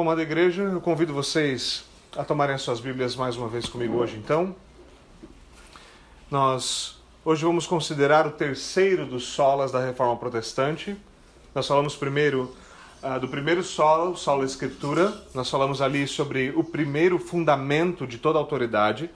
Bom, amada igreja, eu convido vocês a tomarem as suas Bíblias mais uma vez comigo hoje, então. Nós hoje vamos considerar o terceiro dos solas da Reforma Protestante. Nós falamos primeiro uh, do primeiro solo, solo Escritura. Nós falamos ali sobre o primeiro fundamento de toda autoridade,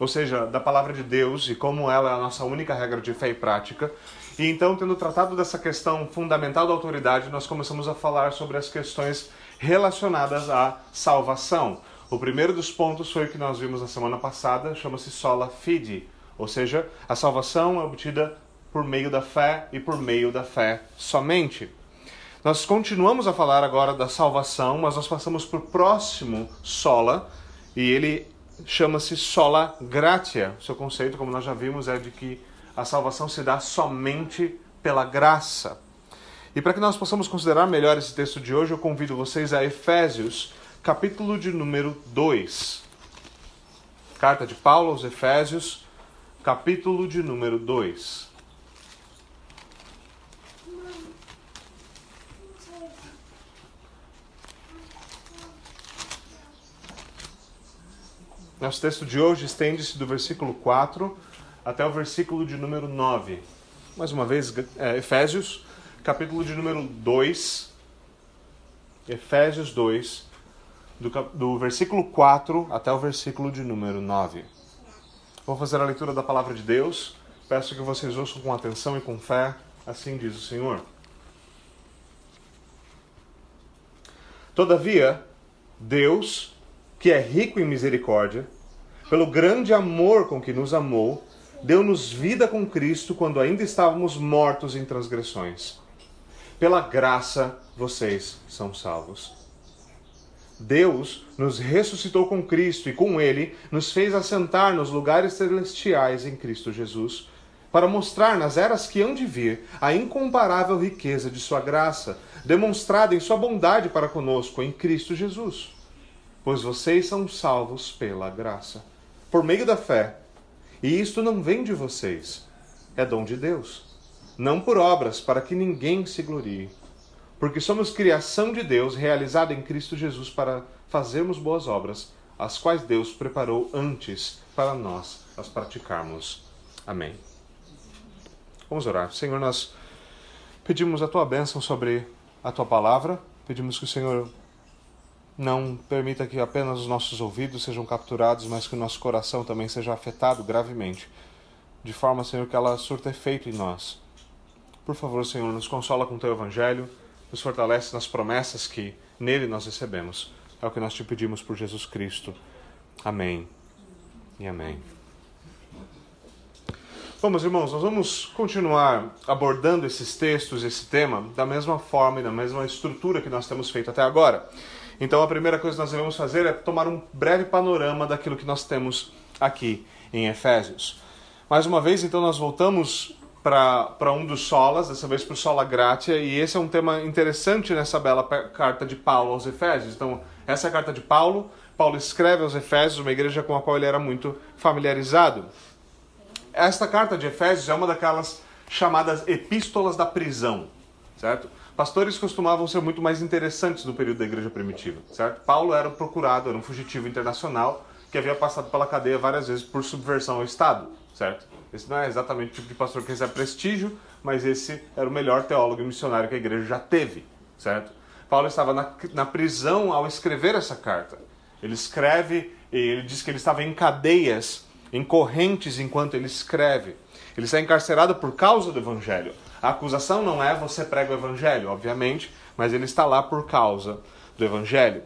ou seja, da palavra de Deus e como ela é a nossa única regra de fé e prática. E então, tendo tratado dessa questão fundamental da autoridade, nós começamos a falar sobre as questões relacionadas à salvação. O primeiro dos pontos foi o que nós vimos na semana passada, chama-se sola fide, ou seja, a salvação é obtida por meio da fé e por meio da fé somente. Nós continuamos a falar agora da salvação, mas nós passamos para o próximo sola, e ele chama-se sola gratia. Seu conceito, como nós já vimos, é de que a salvação se dá somente pela graça. E para que nós possamos considerar melhor esse texto de hoje, eu convido vocês a Efésios, capítulo de número 2. Carta de Paulo aos Efésios, capítulo de número 2. Nosso texto de hoje estende-se do versículo 4 até o versículo de número 9. Mais uma vez, é, Efésios, capítulo de número 2, Efésios 2, do, do versículo 4 até o versículo de número 9. Vou fazer a leitura da palavra de Deus. Peço que vocês ouçam com atenção e com fé. Assim diz o Senhor. Todavia, Deus, que é rico em misericórdia, pelo grande amor com que nos amou, deu-nos vida com Cristo quando ainda estávamos mortos em transgressões. Pela graça vocês são salvos. Deus nos ressuscitou com Cristo e com Ele nos fez assentar nos lugares celestiais em Cristo Jesus, para mostrar nas eras que hão de vir a incomparável riqueza de Sua graça, demonstrada em Sua bondade para conosco em Cristo Jesus. Pois vocês são salvos pela graça, por meio da fé. E isto não vem de vocês, é dom de Deus não por obras, para que ninguém se glorie. Porque somos criação de Deus, realizada em Cristo Jesus para fazermos boas obras, as quais Deus preparou antes para nós as praticarmos. Amém. Vamos orar. Senhor, nós pedimos a tua bênção sobre a tua palavra, pedimos que o Senhor não permita que apenas os nossos ouvidos sejam capturados, mas que o nosso coração também seja afetado gravemente, de forma, Senhor, que ela surta efeito em nós por favor, Senhor, nos consola com teu evangelho, nos fortalece nas promessas que nele nós recebemos. É o que nós te pedimos por Jesus Cristo. Amém e amém. Meus irmãos, nós vamos continuar abordando esses textos, esse tema, da mesma forma e da mesma estrutura que nós temos feito até agora. Então, a primeira coisa que nós devemos fazer é tomar um breve panorama daquilo que nós temos aqui em Efésios. Mais uma vez, então, nós voltamos para um dos solas, dessa vez para o Sola Gratia, e esse é um tema interessante nessa bela carta de Paulo aos Efésios. Então, essa é a carta de Paulo. Paulo escreve aos Efésios, uma igreja com a qual ele era muito familiarizado. Esta carta de Efésios é uma daquelas chamadas epístolas da prisão, certo? Pastores costumavam ser muito mais interessantes no período da igreja primitiva, certo? Paulo era um procurado, era um fugitivo internacional que havia passado pela cadeia várias vezes por subversão ao Estado, certo? Esse não é exatamente o tipo de pastor que recebe prestígio, mas esse era o melhor teólogo e missionário que a igreja já teve, certo? Paulo estava na, na prisão ao escrever essa carta. Ele escreve e ele diz que ele estava em cadeias, em correntes enquanto ele escreve. Ele está encarcerado por causa do evangelho. A acusação não é você prega o evangelho, obviamente, mas ele está lá por causa do evangelho.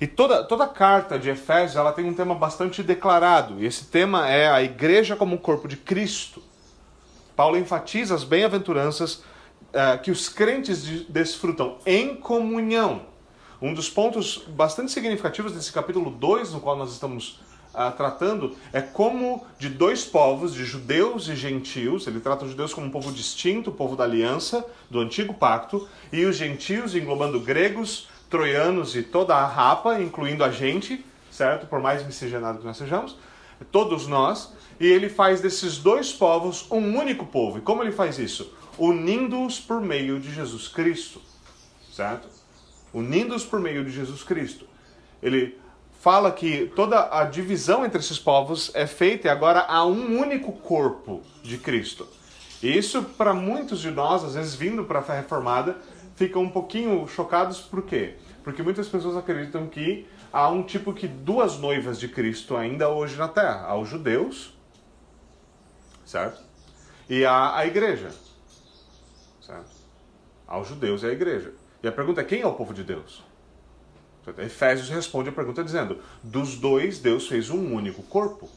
E toda, toda carta de Efésios ela tem um tema bastante declarado, e esse tema é a igreja como corpo de Cristo. Paulo enfatiza as bem-aventuranças uh, que os crentes de, desfrutam em comunhão. Um dos pontos bastante significativos desse capítulo 2, no qual nós estamos uh, tratando, é como de dois povos, de judeus e gentios, ele trata os judeus como um povo distinto, o povo da aliança, do antigo pacto, e os gentios, englobando gregos, troianos e toda a rapa, incluindo a gente, certo? Por mais miscigenado que nós sejamos, todos nós, e ele faz desses dois povos um único povo. E como ele faz isso? Unindo-os por meio de Jesus Cristo, certo? unindo-os por meio de Jesus Cristo. Ele fala que toda a divisão entre esses povos é feita e agora há um único corpo de Cristo. E isso, para muitos de nós, às vezes vindo para a fé reformada, ficam um pouquinho chocados, por quê? Porque muitas pessoas acreditam que há um tipo que duas noivas de Cristo ainda hoje na Terra. Há os judeus, certo? E há a igreja, certo? Há os judeus e a igreja. E a pergunta é, quem é o povo de Deus? Efésios responde a pergunta dizendo: dos dois, Deus fez um único corpo.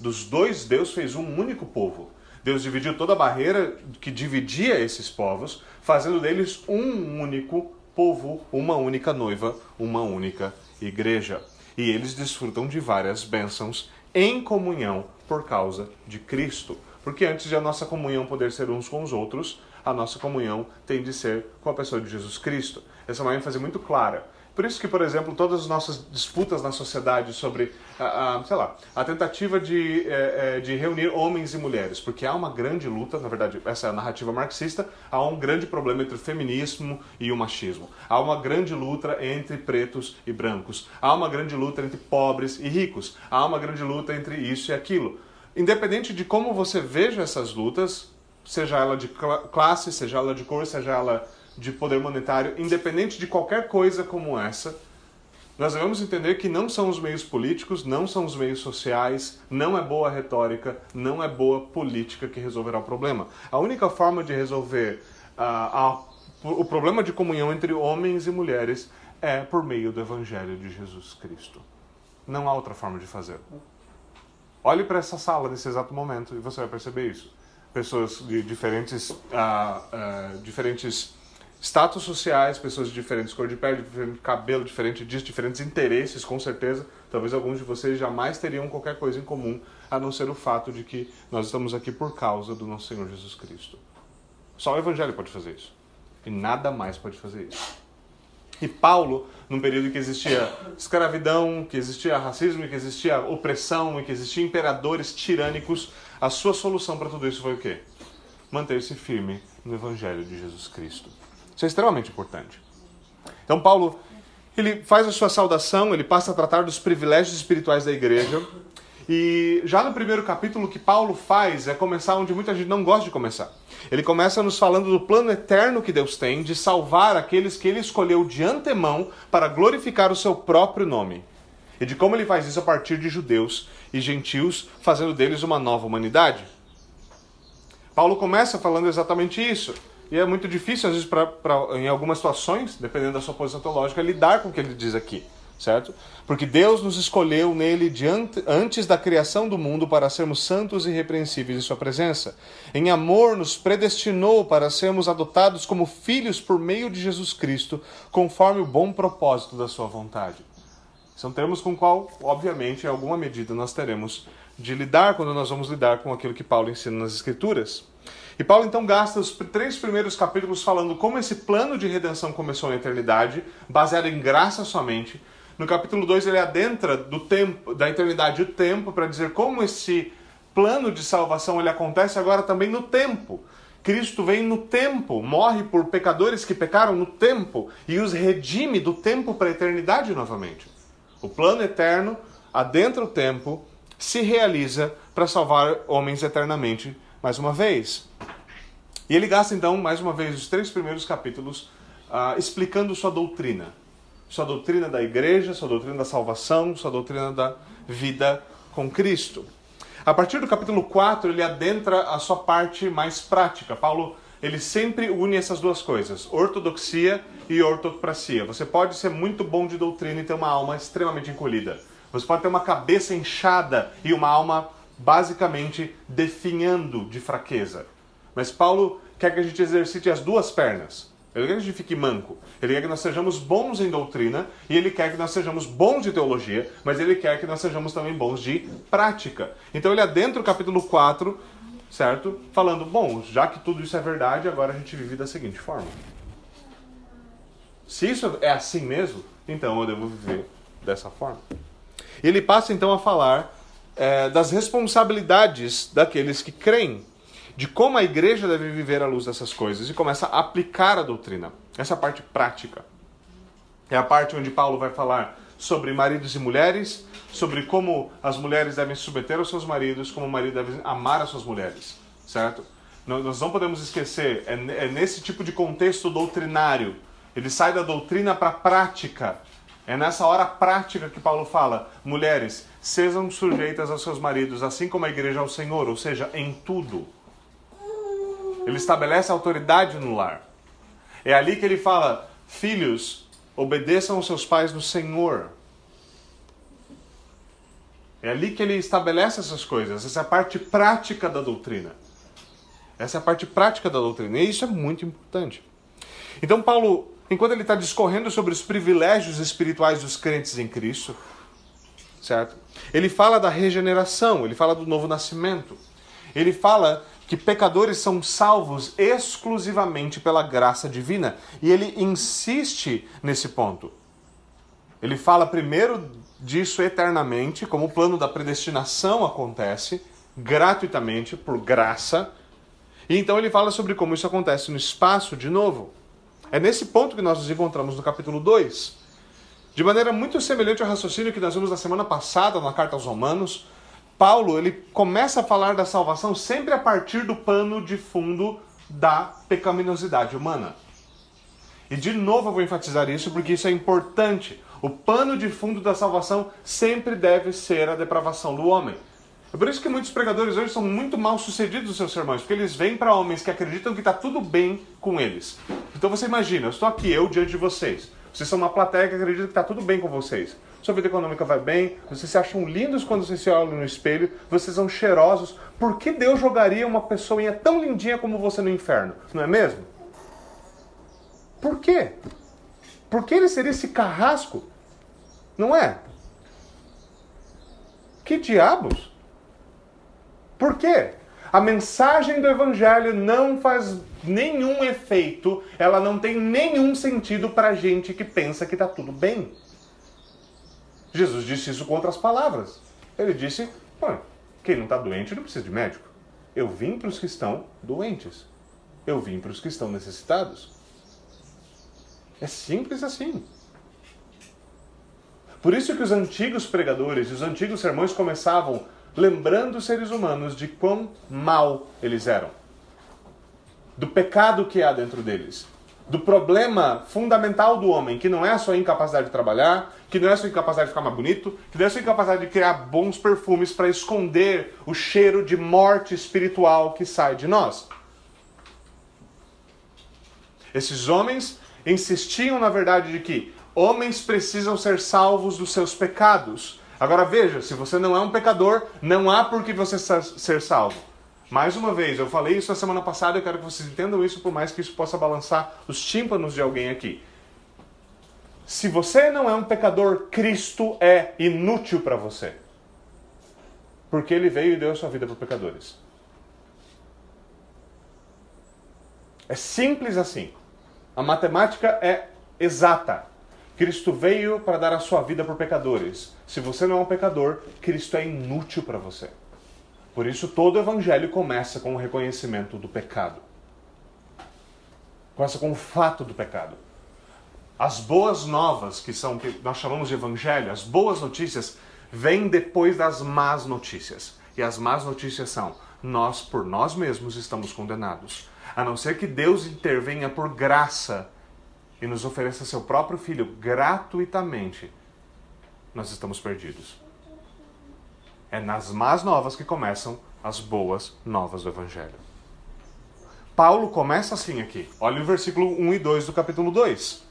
Dos dois, Deus fez um único povo. Deus dividiu toda a barreira que dividia esses povos, fazendo deles um único povo, uma única noiva, uma única igreja. E eles desfrutam de várias bênçãos em comunhão por causa de Cristo. Porque antes de a nossa comunhão poder ser uns com os outros, a nossa comunhão tem de ser com a pessoa de Jesus Cristo. Essa é uma ênfase muito clara. Por isso que, por exemplo, todas as nossas disputas na sociedade sobre, a, a sei lá, a tentativa de, é, é, de reunir homens e mulheres, porque há uma grande luta, na verdade, essa é a narrativa marxista, há um grande problema entre o feminismo e o machismo. Há uma grande luta entre pretos e brancos. Há uma grande luta entre pobres e ricos. Há uma grande luta entre isso e aquilo. Independente de como você veja essas lutas, seja ela de classe, seja ela de cor, seja ela de poder monetário, independente de qualquer coisa como essa, nós devemos entender que não são os meios políticos, não são os meios sociais, não é boa retórica, não é boa política que resolverá o problema. A única forma de resolver uh, o problema de comunhão entre homens e mulheres é por meio do Evangelho de Jesus Cristo. Não há outra forma de fazer. Olhe para essa sala nesse exato momento e você vai perceber isso. Pessoas de diferentes, uh, uh, diferentes status sociais, pessoas de diferentes cor de pele, diferente cabelo, diferente disso, diferentes interesses, com certeza. Talvez alguns de vocês jamais teriam qualquer coisa em comum, a não ser o fato de que nós estamos aqui por causa do nosso Senhor Jesus Cristo. Só o Evangelho pode fazer isso. E nada mais pode fazer isso. E Paulo, num período em que existia escravidão, que existia racismo, que existia opressão e que existia imperadores tirânicos, a sua solução para tudo isso foi o quê? Manter-se firme no Evangelho de Jesus Cristo. Isso é extremamente importante. Então, Paulo, ele faz a sua saudação, ele passa a tratar dos privilégios espirituais da igreja. E já no primeiro capítulo, o que Paulo faz é começar onde muita gente não gosta de começar. Ele começa nos falando do plano eterno que Deus tem de salvar aqueles que ele escolheu de antemão para glorificar o seu próprio nome. E de como ele faz isso a partir de judeus e gentios, fazendo deles uma nova humanidade. Paulo começa falando exatamente isso. E é muito difícil, às vezes, pra, pra, em algumas situações, dependendo da sua posição teológica, lidar com o que ele diz aqui, certo? Porque Deus nos escolheu nele diante, antes da criação do mundo para sermos santos e irrepreensíveis em Sua presença. Em amor, nos predestinou para sermos adotados como filhos por meio de Jesus Cristo, conforme o bom propósito da Sua vontade. São termos com qual, obviamente, em alguma medida, nós teremos de lidar quando nós vamos lidar com aquilo que Paulo ensina nas Escrituras. E Paulo então gasta os três primeiros capítulos falando como esse plano de redenção começou na eternidade, baseado em graça somente. No capítulo 2 ele adentra do tempo, da eternidade o tempo para dizer como esse plano de salvação ele acontece agora também no tempo. Cristo vem no tempo, morre por pecadores que pecaram no tempo e os redime do tempo para a eternidade novamente. O plano eterno adentra o tempo, se realiza para salvar homens eternamente mais uma vez. E ele gasta então, mais uma vez, os três primeiros capítulos uh, explicando sua doutrina. Sua doutrina da igreja, sua doutrina da salvação, sua doutrina da vida com Cristo. A partir do capítulo 4, ele adentra a sua parte mais prática. Paulo ele sempre une essas duas coisas, ortodoxia e ortopracia. Você pode ser muito bom de doutrina e ter uma alma extremamente encolhida. Você pode ter uma cabeça inchada e uma alma basicamente definhando de fraqueza. Mas Paulo quer que a gente exercite as duas pernas. Ele quer que a gente fique manco. Ele quer que nós sejamos bons em doutrina e ele quer que nós sejamos bons de teologia, mas ele quer que nós sejamos também bons de prática. Então ele adentra o capítulo 4, certo? Falando, bom, já que tudo isso é verdade, agora a gente vive da seguinte forma. Se isso é assim mesmo, então eu devo viver dessa forma. Ele passa então a falar é, das responsabilidades daqueles que creem, de como a igreja deve viver à luz dessas coisas e começa a aplicar a doutrina, essa parte prática. É a parte onde Paulo vai falar sobre maridos e mulheres, sobre como as mulheres devem submeter aos seus maridos, como o marido deve amar as suas mulheres, certo? Nós não podemos esquecer, é, é nesse tipo de contexto doutrinário. Ele sai da doutrina para a prática. É nessa hora prática que Paulo fala: mulheres, sejam sujeitas aos seus maridos, assim como a igreja ao Senhor, ou seja, em tudo. Ele estabelece autoridade no lar. É ali que ele fala: filhos, obedeçam aos seus pais no Senhor. É ali que ele estabelece essas coisas. Essa é a parte prática da doutrina. Essa é a parte prática da doutrina. E isso é muito importante. Então, Paulo, enquanto ele está discorrendo sobre os privilégios espirituais dos crentes em Cristo, certo? Ele fala da regeneração, ele fala do novo nascimento. Ele fala que pecadores são salvos exclusivamente pela graça divina. E ele insiste nesse ponto. Ele fala primeiro disso eternamente, como o plano da predestinação acontece, gratuitamente, por graça. E então ele fala sobre como isso acontece no espaço de novo. É nesse ponto que nós nos encontramos no capítulo 2. De maneira muito semelhante ao raciocínio que nós vimos na semana passada na carta aos Romanos, Paulo ele começa a falar da salvação sempre a partir do pano de fundo da pecaminosidade humana. E de novo eu vou enfatizar isso porque isso é importante. O pano de fundo da salvação sempre deve ser a depravação do homem. É por isso que muitos pregadores hoje são muito mal sucedidos nos seus sermões, porque eles vêm para homens que acreditam que está tudo bem com eles. Então você imagina, eu estou aqui, eu diante de vocês. Vocês são uma plateia que acredita que está tudo bem com vocês sua vida econômica vai bem, vocês se acham lindos quando vocês se olham no espelho, vocês são cheirosos. Por que Deus jogaria uma pessoinha tão lindinha como você no inferno? Não é mesmo? Por quê? Por que ele seria esse carrasco? Não é? Que diabos? Por quê? A mensagem do Evangelho não faz nenhum efeito, ela não tem nenhum sentido para gente que pensa que está tudo bem. Jesus disse isso com outras palavras. Ele disse: quem não está doente não precisa de médico. Eu vim para os que estão doentes. Eu vim para os que estão necessitados. É simples assim. Por isso que os antigos pregadores e os antigos sermões começavam lembrando os seres humanos de quão mal eles eram, do pecado que há dentro deles, do problema fundamental do homem, que não é a sua incapacidade de trabalhar, que não é a sua incapacidade de ficar mais bonito, que não é a sua incapacidade de criar bons perfumes para esconder o cheiro de morte espiritual que sai de nós. Esses homens insistiam, na verdade, de que homens precisam ser salvos dos seus pecados. Agora veja, se você não é um pecador, não há por que você ser salvo. Mais uma vez, eu falei isso a semana passada, eu quero que vocês entendam isso, por mais que isso possa balançar os tímpanos de alguém aqui. Se você não é um pecador, Cristo é inútil para você. Porque ele veio e deu a sua vida para pecadores. É simples assim. A matemática é exata. Cristo veio para dar a sua vida por pecadores. Se você não é um pecador, Cristo é inútil para você. Por isso, todo evangelho começa com o reconhecimento do pecado. Começa com o fato do pecado. As boas novas, que são que nós chamamos de evangelho, as boas notícias, vêm depois das más notícias. E as más notícias são: nós, por nós mesmos, estamos condenados. A não ser que Deus intervenha por graça e nos ofereça seu próprio filho gratuitamente, nós estamos perdidos. É nas más novas que começam as boas novas do Evangelho. Paulo começa assim aqui. Olha o versículo 1 e 2 do capítulo 2.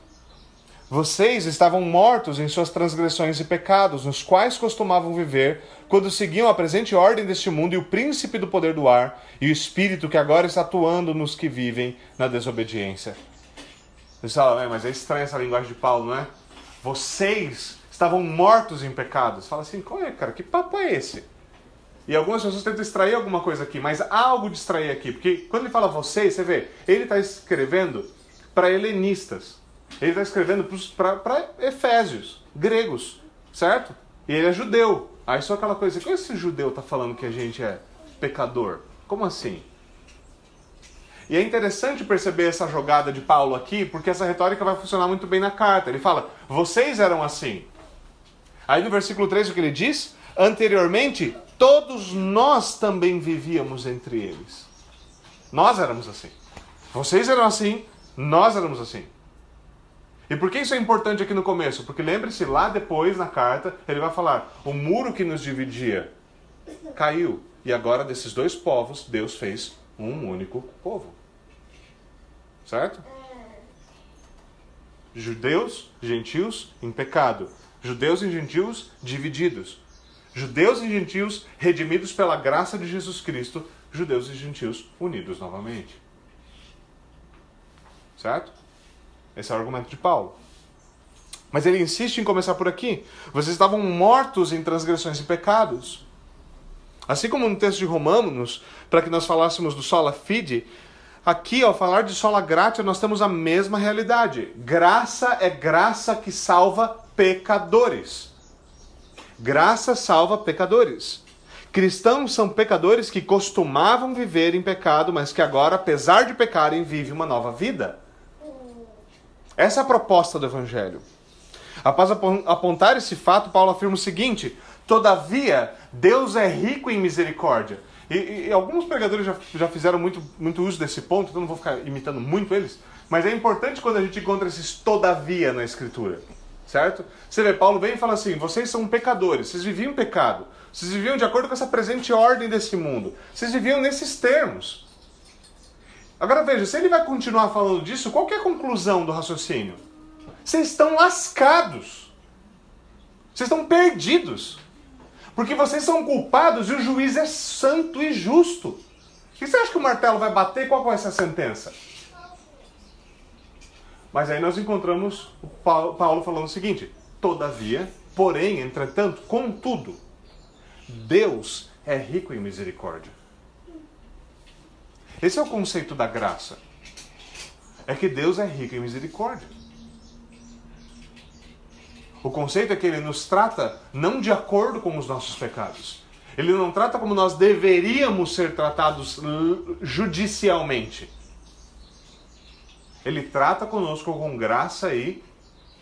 Vocês estavam mortos em suas transgressões e pecados, nos quais costumavam viver, quando seguiam a presente ordem deste mundo e o príncipe do poder do ar, e o espírito que agora está atuando nos que vivem na desobediência. Você fala, mas é estranha essa linguagem de Paulo, não é? Vocês estavam mortos em pecados. Fala assim, qual é, cara? Que papo é esse? E algumas pessoas tentam extrair alguma coisa aqui, mas há algo de extrair aqui, porque quando ele fala vocês, você vê, ele está escrevendo para helenistas, ele está escrevendo para efésios, gregos, certo? E ele é judeu. Aí só aquela coisa, como esse judeu está falando que a gente é pecador? Como assim? E é interessante perceber essa jogada de Paulo aqui, porque essa retórica vai funcionar muito bem na carta. Ele fala: vocês eram assim. Aí no versículo 3 o que ele diz? Anteriormente, todos nós também vivíamos entre eles. Nós éramos assim. Vocês eram assim, nós éramos assim. E por que isso é importante aqui no começo? Porque lembre-se, lá depois na carta, ele vai falar: o muro que nos dividia caiu. E agora, desses dois povos, Deus fez um único povo. Certo? Judeus, gentios em pecado. Judeus e gentios divididos. Judeus e gentios redimidos pela graça de Jesus Cristo. Judeus e gentios unidos novamente. Certo? Esse é o argumento de Paulo. Mas ele insiste em começar por aqui. Vocês estavam mortos em transgressões e pecados. Assim como no texto de Romanos, para que nós falássemos do sola fide, aqui ao falar de sola gratia nós temos a mesma realidade. Graça é graça que salva pecadores. Graça salva pecadores. Cristãos são pecadores que costumavam viver em pecado, mas que agora, apesar de pecarem, vivem uma nova vida. Essa é a proposta do Evangelho. Após apontar esse fato, Paulo afirma o seguinte: Todavia, Deus é rico em misericórdia. E, e, alguns pregadores já, já fizeram muito, muito uso desse ponto, então não vou ficar imitando muito eles. Mas é importante quando a gente encontra esses todavia na Escritura. Certo? Você vê, Paulo vem e fala assim: vocês são pecadores, vocês viviam pecado, vocês viviam de acordo com essa presente ordem desse mundo, vocês viviam nesses termos. Agora veja, se ele vai continuar falando disso, qual é a conclusão do raciocínio? Vocês estão lascados. Vocês estão perdidos. Porque vocês são culpados e o juiz é santo e justo. E você acha que o martelo vai bater? Qual vai ser a sentença? Mas aí nós encontramos o Paulo falando o seguinte: Todavia, porém, entretanto, contudo, Deus é rico em misericórdia. Esse é o conceito da graça. É que Deus é rico em misericórdia. O conceito é que ele nos trata não de acordo com os nossos pecados. Ele não trata como nós deveríamos ser tratados judicialmente. Ele trata conosco com graça e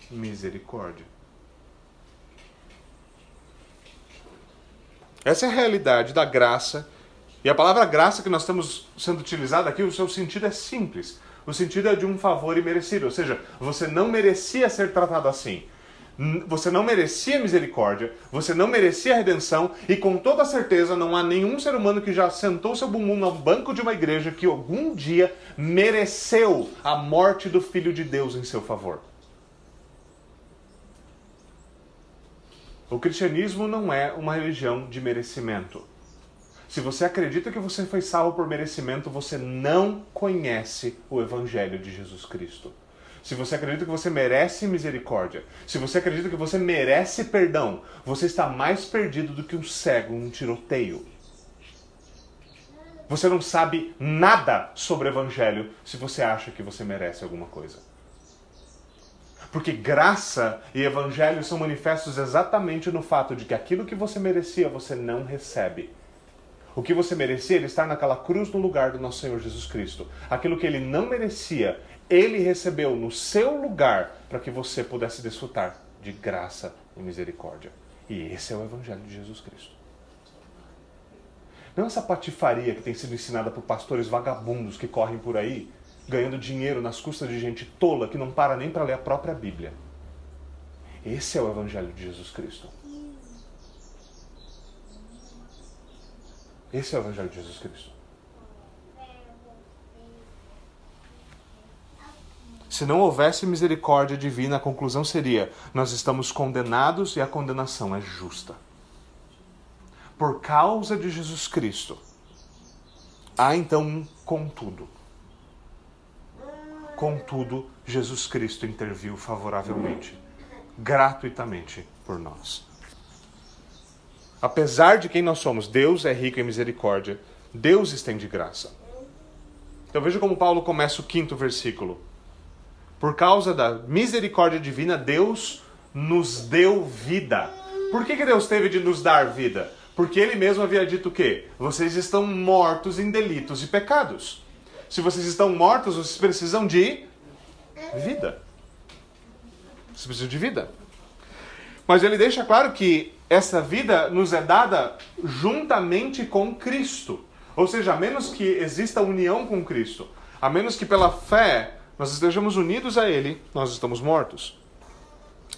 misericórdia. Essa é a realidade da graça. E a palavra graça que nós estamos sendo utilizada aqui, o seu sentido é simples. O sentido é de um favor imerecido, ou seja, você não merecia ser tratado assim você não merecia misericórdia, você não merecia redenção, e com toda certeza não há nenhum ser humano que já sentou seu bumbum no banco de uma igreja que algum dia mereceu a morte do Filho de Deus em seu favor. O cristianismo não é uma religião de merecimento. Se você acredita que você foi salvo por merecimento, você não conhece o Evangelho de Jesus Cristo se você acredita que você merece misericórdia, se você acredita que você merece perdão, você está mais perdido do que um cego em um tiroteio. Você não sabe nada sobre o Evangelho se você acha que você merece alguma coisa. Porque graça e Evangelho são manifestos exatamente no fato de que aquilo que você merecia você não recebe. O que você merecia, ele está naquela cruz no lugar do nosso Senhor Jesus Cristo. Aquilo que ele não merecia, ele recebeu no seu lugar para que você pudesse desfrutar de graça e misericórdia. E esse é o Evangelho de Jesus Cristo. Não essa patifaria que tem sido ensinada por pastores vagabundos que correm por aí, ganhando dinheiro nas custas de gente tola que não para nem para ler a própria Bíblia. Esse é o Evangelho de Jesus Cristo. Esse é o Evangelho de Jesus Cristo. Se não houvesse misericórdia divina, a conclusão seria: nós estamos condenados e a condenação é justa. Por causa de Jesus Cristo, há então um contudo. Contudo, Jesus Cristo interviu favoravelmente, gratuitamente por nós. Apesar de quem nós somos, Deus é rico em misericórdia, Deus estende graça. Então veja como Paulo começa o quinto versículo. Por causa da misericórdia divina, Deus nos deu vida. Por que, que Deus teve de nos dar vida? Porque Ele mesmo havia dito o quê? Vocês estão mortos em delitos e pecados. Se vocês estão mortos, vocês precisam de vida. Vocês precisam de vida. Mas ele deixa claro que essa vida nos é dada juntamente com Cristo. Ou seja, a menos que exista união com Cristo, a menos que pela fé nós estejamos unidos a Ele, nós estamos mortos.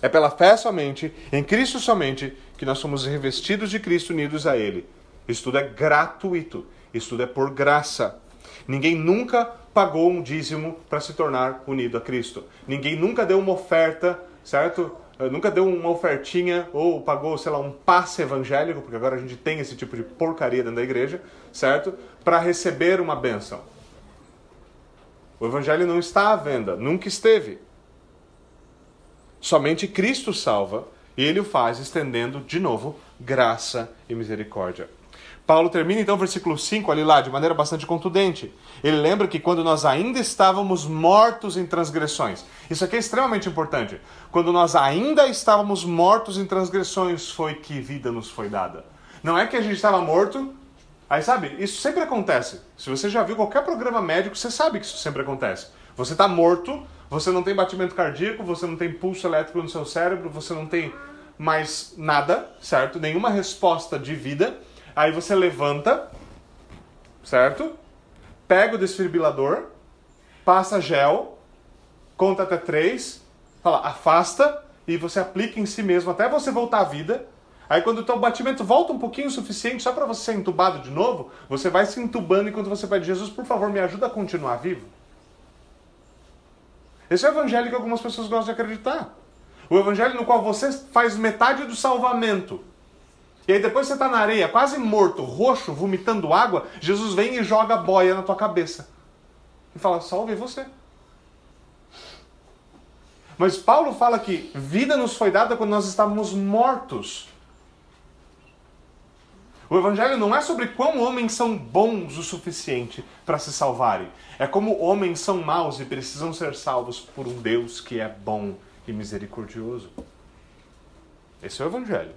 É pela fé somente, em Cristo somente, que nós somos revestidos de Cristo, unidos a Ele. Isso tudo é gratuito, isso tudo é por graça. Ninguém nunca pagou um dízimo para se tornar unido a Cristo. Ninguém nunca deu uma oferta, certo? Eh, nunca deu uma ofertinha ou pagou, sei lá, um passe evangélico, porque agora a gente tem esse tipo de porcaria dentro da igreja, certo? Para receber uma bênção. O evangelho não está à venda, nunca esteve. Somente Cristo salva e ele o faz estendendo de novo graça e misericórdia. Paulo termina então o versículo 5 ali lá de maneira bastante contundente. Ele lembra que quando nós ainda estávamos mortos em transgressões. Isso aqui é extremamente importante. Quando nós ainda estávamos mortos em transgressões foi que vida nos foi dada. Não é que a gente estava morto, aí sabe, isso sempre acontece. Se você já viu qualquer programa médico, você sabe que isso sempre acontece. Você está morto, você não tem batimento cardíaco, você não tem pulso elétrico no seu cérebro, você não tem mais nada, certo? Nenhuma resposta de vida Aí você levanta, certo? Pega o desfibrilador, passa gel, conta até três, fala, afasta e você aplica em si mesmo até você voltar à vida. Aí quando o teu batimento volta um pouquinho o suficiente só para você ser entubado de novo, você vai se entubando enquanto você pede, Jesus, por favor, me ajuda a continuar vivo. Esse é o evangelho que algumas pessoas gostam de acreditar. O evangelho no qual você faz metade do salvamento e aí depois você está na areia, quase morto, roxo, vomitando água, Jesus vem e joga boia na tua cabeça. E fala, salve você. Mas Paulo fala que vida nos foi dada quando nós estávamos mortos. O Evangelho não é sobre quão homens são bons o suficiente para se salvarem. É como homens são maus e precisam ser salvos por um Deus que é bom e misericordioso. Esse é o Evangelho.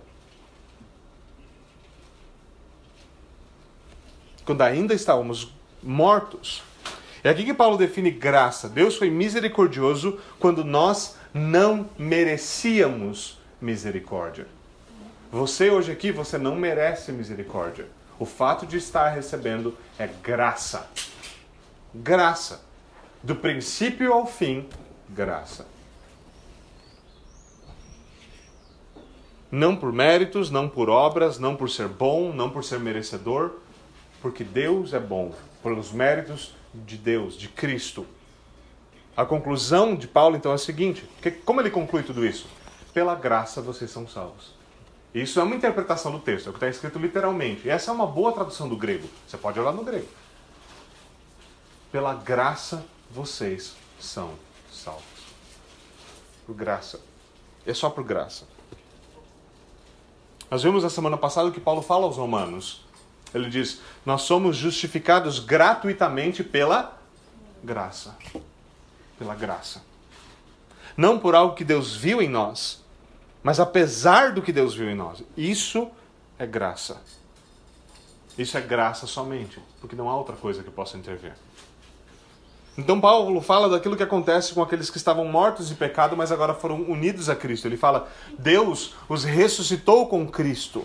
quando ainda estávamos mortos. É aqui que Paulo define graça. Deus foi misericordioso quando nós não merecíamos misericórdia. Você hoje aqui, você não merece misericórdia. O fato de estar recebendo é graça. Graça. Do princípio ao fim, graça. Não por méritos, não por obras, não por ser bom, não por ser merecedor, porque Deus é bom, pelos méritos de Deus, de Cristo. A conclusão de Paulo então é a seguinte: que, como ele conclui tudo isso? Pela graça vocês são salvos. Isso é uma interpretação do texto, é o que está escrito literalmente. E essa é uma boa tradução do grego. Você pode olhar no grego. Pela graça vocês são salvos. Por graça. É só por graça. Nós vimos na semana passada que Paulo fala aos romanos ele diz: Nós somos justificados gratuitamente pela graça. Pela graça. Não por algo que Deus viu em nós, mas apesar do que Deus viu em nós. Isso é graça. Isso é graça somente, porque não há outra coisa que possa intervir. Então Paulo fala daquilo que acontece com aqueles que estavam mortos de pecado, mas agora foram unidos a Cristo. Ele fala: Deus os ressuscitou com Cristo.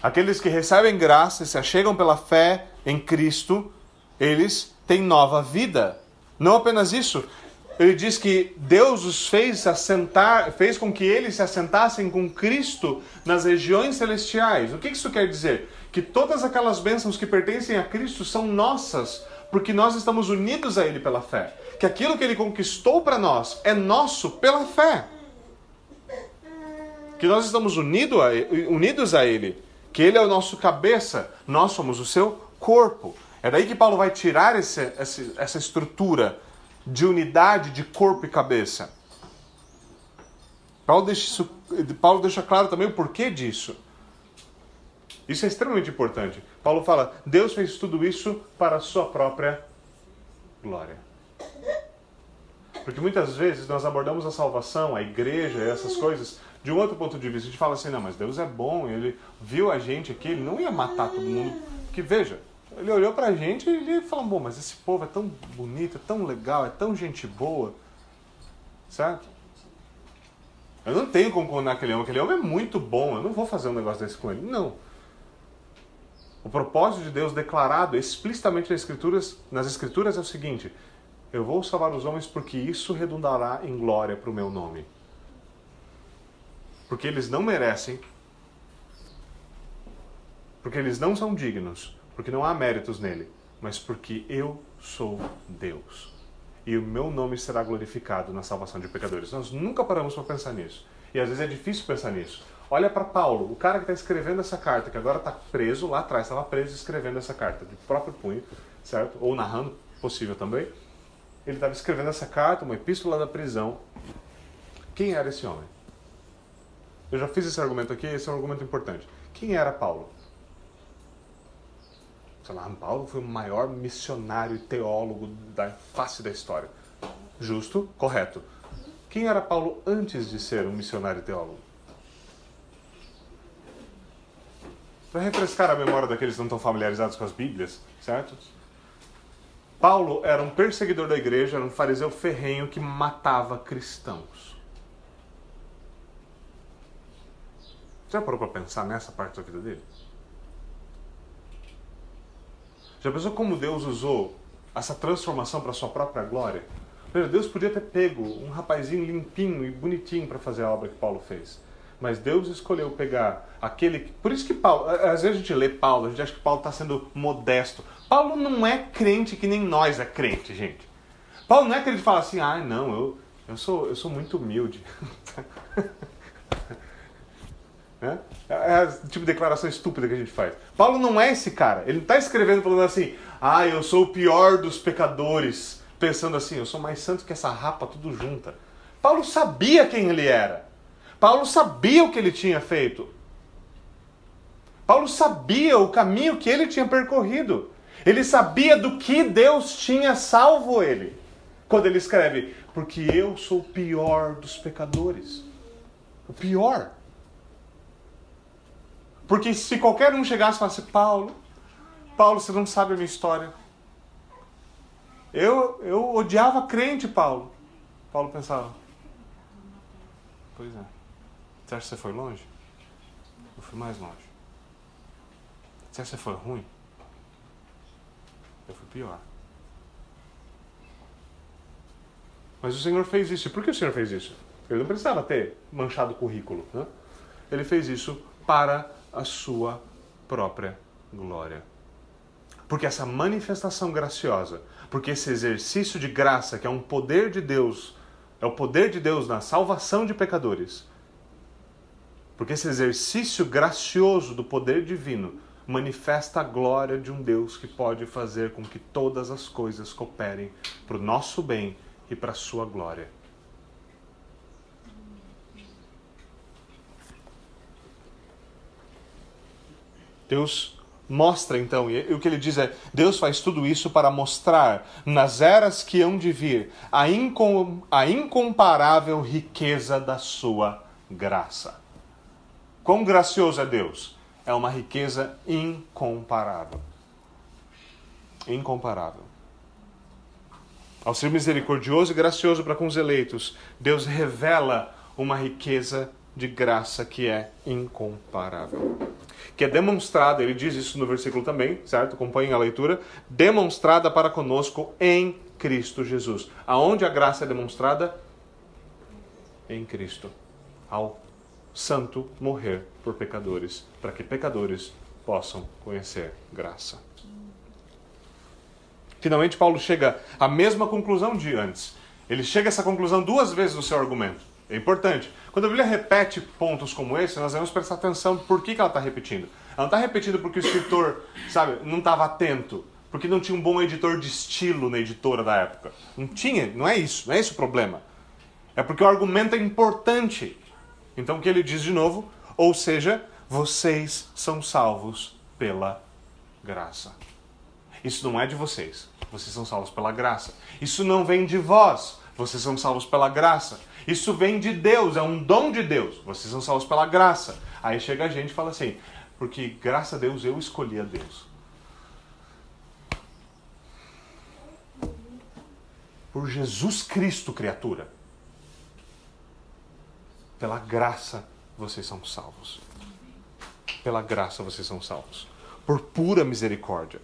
Aqueles que recebem graça e se achegam pela fé em Cristo, eles têm nova vida. Não apenas isso, ele diz que Deus os fez assentar, fez com que eles se assentassem com Cristo nas regiões celestiais. O que isso quer dizer? Que todas aquelas bênçãos que pertencem a Cristo são nossas, porque nós estamos unidos a Ele pela fé. Que aquilo que Ele conquistou para nós é nosso pela fé. Que nós estamos unido a, unidos a Ele que ele é o nosso cabeça, nós somos o seu corpo. É daí que Paulo vai tirar esse, essa estrutura de unidade de corpo e cabeça. Paulo deixa, isso, Paulo deixa claro também o porquê disso. Isso é extremamente importante. Paulo fala: Deus fez tudo isso para a sua própria glória. Porque muitas vezes nós abordamos a salvação, a igreja, essas coisas, de um outro ponto de vista, a gente fala assim, não, mas Deus é bom, ele viu a gente aqui, ele não ia matar todo mundo. Que veja, Ele olhou pra gente e ele falou, bom, mas esse povo é tão bonito, é tão legal, é tão gente boa. Certo? Eu não tenho como condenar aquele homem. Aquele homem é muito bom. Eu não vou fazer um negócio desse com ele. Não. O propósito de Deus declarado explicitamente nas escrituras, nas escrituras é o seguinte: eu vou salvar os homens porque isso redundará em glória para o meu nome. Porque eles não merecem, porque eles não são dignos, porque não há méritos nele, mas porque eu sou Deus. E o meu nome será glorificado na salvação de pecadores. Nós nunca paramos para pensar nisso. E às vezes é difícil pensar nisso. Olha para Paulo, o cara que está escrevendo essa carta, que agora está preso lá atrás, estava preso escrevendo essa carta de próprio punho, certo? Ou narrando, possível também. Ele estava escrevendo essa carta, uma epístola da prisão. Quem era esse homem? Eu já fiz esse argumento aqui, esse é um argumento importante. Quem era Paulo? Sei lá, Paulo foi o maior missionário e teólogo da face da história. Justo, correto. Quem era Paulo antes de ser um missionário e teólogo? Para refrescar a memória daqueles que não estão familiarizados com as Bíblias, certo? Paulo era um perseguidor da igreja, era um fariseu ferrenho que matava cristãos. Já parou para pensar nessa parte da vida dele? Já pensou como Deus usou essa transformação para sua própria glória? Deus podia ter pego um rapazinho limpinho e bonitinho para fazer a obra que Paulo fez. Mas Deus escolheu pegar aquele. Por isso que Paulo. Às vezes a gente lê Paulo, a gente acha que Paulo está sendo modesto. Paulo não é crente que nem nós é crente, gente. Paulo não é crente que fala assim, ah, não, eu, eu, sou, eu sou muito humilde. Né? É o tipo de declaração estúpida que a gente faz. Paulo não é esse cara. Ele não está escrevendo falando assim, ah, eu sou o pior dos pecadores, pensando assim, eu sou mais santo que essa rapa tudo junta. Paulo sabia quem ele era. Paulo sabia o que ele tinha feito. Paulo sabia o caminho que ele tinha percorrido. Ele sabia do que Deus tinha salvo ele. Quando ele escreve, porque eu sou o pior dos pecadores. O pior. Porque se qualquer um chegasse e falasse, Paulo, Paulo, você não sabe a minha história. Eu, eu odiava crente, Paulo. Paulo pensava, pois é. Você acha que você foi longe? Eu fui mais longe. Você acha que você foi ruim? Eu fui pior. Mas o Senhor fez isso. E por que o Senhor fez isso? Ele não precisava ter manchado o currículo. Né? Ele fez isso para a sua própria glória. Porque essa manifestação graciosa, porque esse exercício de graça, que é um poder de Deus, é o poder de Deus na salvação de pecadores, porque esse exercício gracioso do poder divino manifesta a glória de um Deus que pode fazer com que todas as coisas cooperem para o nosso bem e para a sua glória. Deus mostra então, e o que ele diz é: Deus faz tudo isso para mostrar nas eras que hão de vir a, incom a incomparável riqueza da sua graça. Quão gracioso é Deus? É uma riqueza incomparável. Incomparável. Ao ser misericordioso e gracioso para com os eleitos, Deus revela uma riqueza de graça que é incomparável que é demonstrada, ele diz isso no versículo também, certo? Acompanhem a leitura, demonstrada para conosco em Cristo Jesus. Aonde a graça é demonstrada? Em Cristo. Ao santo morrer por pecadores, para que pecadores possam conhecer graça. Finalmente, Paulo chega à mesma conclusão de antes. Ele chega a essa conclusão duas vezes no seu argumento. É importante. Quando a Bíblia repete pontos como esse, nós devemos prestar atenção por que, que ela está repetindo. Ela não está repetindo porque o escritor, sabe, não estava atento, porque não tinha um bom editor de estilo na editora da época. Não tinha, não é isso, não é esse o problema. É porque o argumento é importante. Então o que ele diz de novo? Ou seja, vocês são salvos pela graça. Isso não é de vocês. Vocês são salvos pela graça. Isso não vem de vós. Vocês são salvos pela graça. Isso vem de Deus, é um dom de Deus. Vocês são salvos pela graça. Aí chega a gente e fala assim, porque graças a Deus eu escolhi a Deus. Por Jesus Cristo, criatura. Pela graça vocês são salvos. Pela graça vocês são salvos. Por pura misericórdia.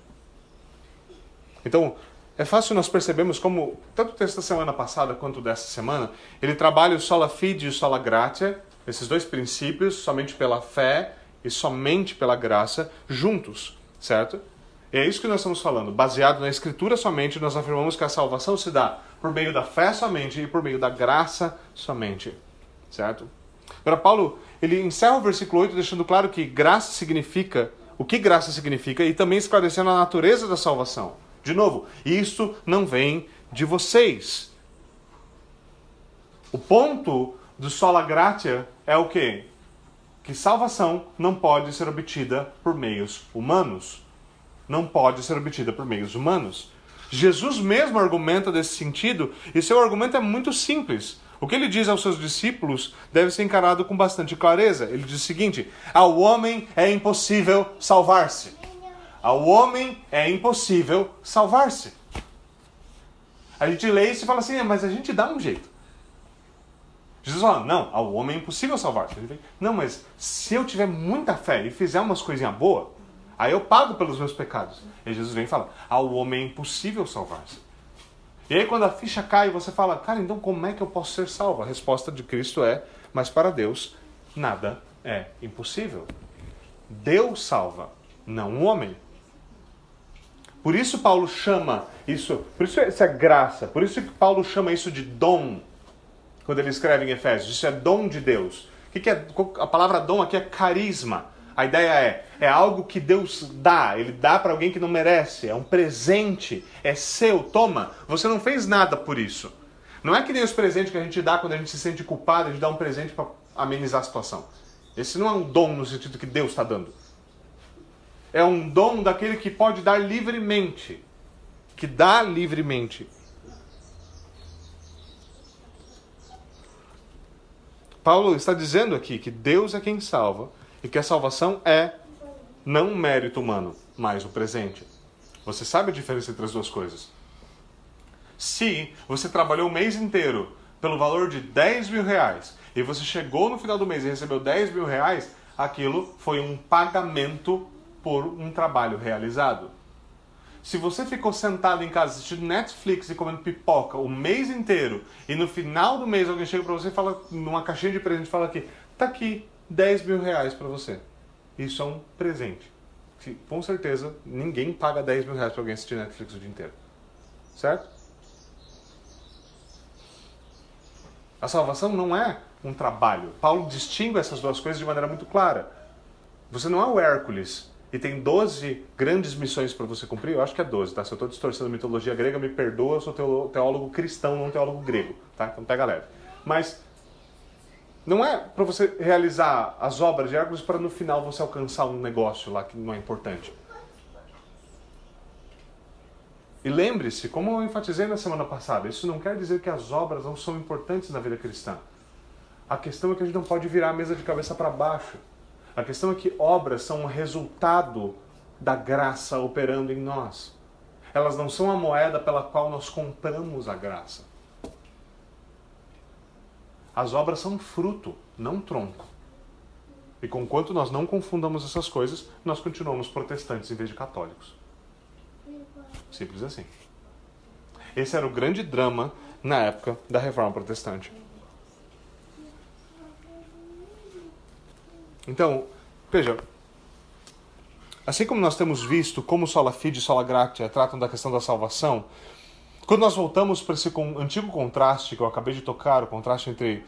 Então, é fácil nós percebermos como, tanto o texto da semana passada quanto dessa semana, ele trabalha o sola fide e o sola gratia, esses dois princípios, somente pela fé e somente pela graça, juntos, certo? E é isso que nós estamos falando. Baseado na Escritura somente, nós afirmamos que a salvação se dá por meio da fé somente e por meio da graça somente, certo? Agora, Paulo, ele encerra o versículo 8 deixando claro que graça significa, o que graça significa, e também esclarecendo a natureza da salvação. De novo, isso não vem de vocês. O ponto do sola gratia é o quê? Que salvação não pode ser obtida por meios humanos. Não pode ser obtida por meios humanos. Jesus mesmo argumenta desse sentido, e seu argumento é muito simples. O que ele diz aos seus discípulos deve ser encarado com bastante clareza. Ele diz o seguinte: ao homem é impossível salvar-se. Ao homem é impossível salvar-se. A gente lê isso e fala assim, é, mas a gente dá um jeito. Jesus fala, não, ao homem é impossível salvar-se. Não, mas se eu tiver muita fé e fizer umas coisinhas boas, aí eu pago pelos meus pecados. E Jesus vem e fala, ao homem é impossível salvar-se. E aí quando a ficha cai, você fala, cara, então como é que eu posso ser salvo? A resposta de Cristo é, mas para Deus nada é impossível. Deus salva, não o homem. Por isso Paulo chama isso, por isso essa é graça, por isso que Paulo chama isso de dom, quando ele escreve em Efésios. Isso é dom de Deus. O que é? A palavra dom aqui é carisma. A ideia é, é algo que Deus dá, ele dá para alguém que não merece, é um presente, é seu, toma. Você não fez nada por isso. Não é que nem os presentes que a gente dá quando a gente se sente culpado, a gente dá um presente para amenizar a situação. Esse não é um dom no sentido que Deus está dando é um dom daquele que pode dar livremente, que dá livremente. Paulo está dizendo aqui que Deus é quem salva e que a salvação é não um mérito humano, mas o presente. Você sabe a diferença entre as duas coisas? Se você trabalhou o mês inteiro pelo valor de 10 mil reais e você chegou no final do mês e recebeu 10 mil reais, aquilo foi um pagamento por um trabalho realizado. Se você ficou sentado em casa assistindo Netflix e comendo pipoca o mês inteiro e no final do mês alguém chega para você e fala numa caixinha de presente fala aqui, tá aqui 10 mil reais para você. Isso é um presente. Com certeza ninguém paga 10 mil reais para alguém assistir Netflix o dia inteiro. Certo? A salvação não é um trabalho. Paulo distingue essas duas coisas de maneira muito clara. Você não é o Hércules e tem 12 grandes missões para você cumprir, eu acho que é 12, tá? Se eu estou distorcendo a mitologia grega, me perdoa, eu sou teólogo cristão, não teólogo grego, tá? Então pega leve. Mas não é para você realizar as obras de Hércules para no final você alcançar um negócio lá que não é importante. E lembre-se, como eu enfatizei na semana passada, isso não quer dizer que as obras não são importantes na vida cristã. A questão é que a gente não pode virar a mesa de cabeça para baixo. A questão é que obras são um resultado da graça operando em nós. Elas não são a moeda pela qual nós compramos a graça. As obras são fruto, não tronco. E conquanto nós não confundamos essas coisas, nós continuamos protestantes em vez de católicos. Simples assim. Esse era o grande drama na época da reforma protestante. Então, veja, assim como nós temos visto como sola fide e sola gratia tratam da questão da salvação, quando nós voltamos para esse antigo contraste que eu acabei de tocar, o contraste entre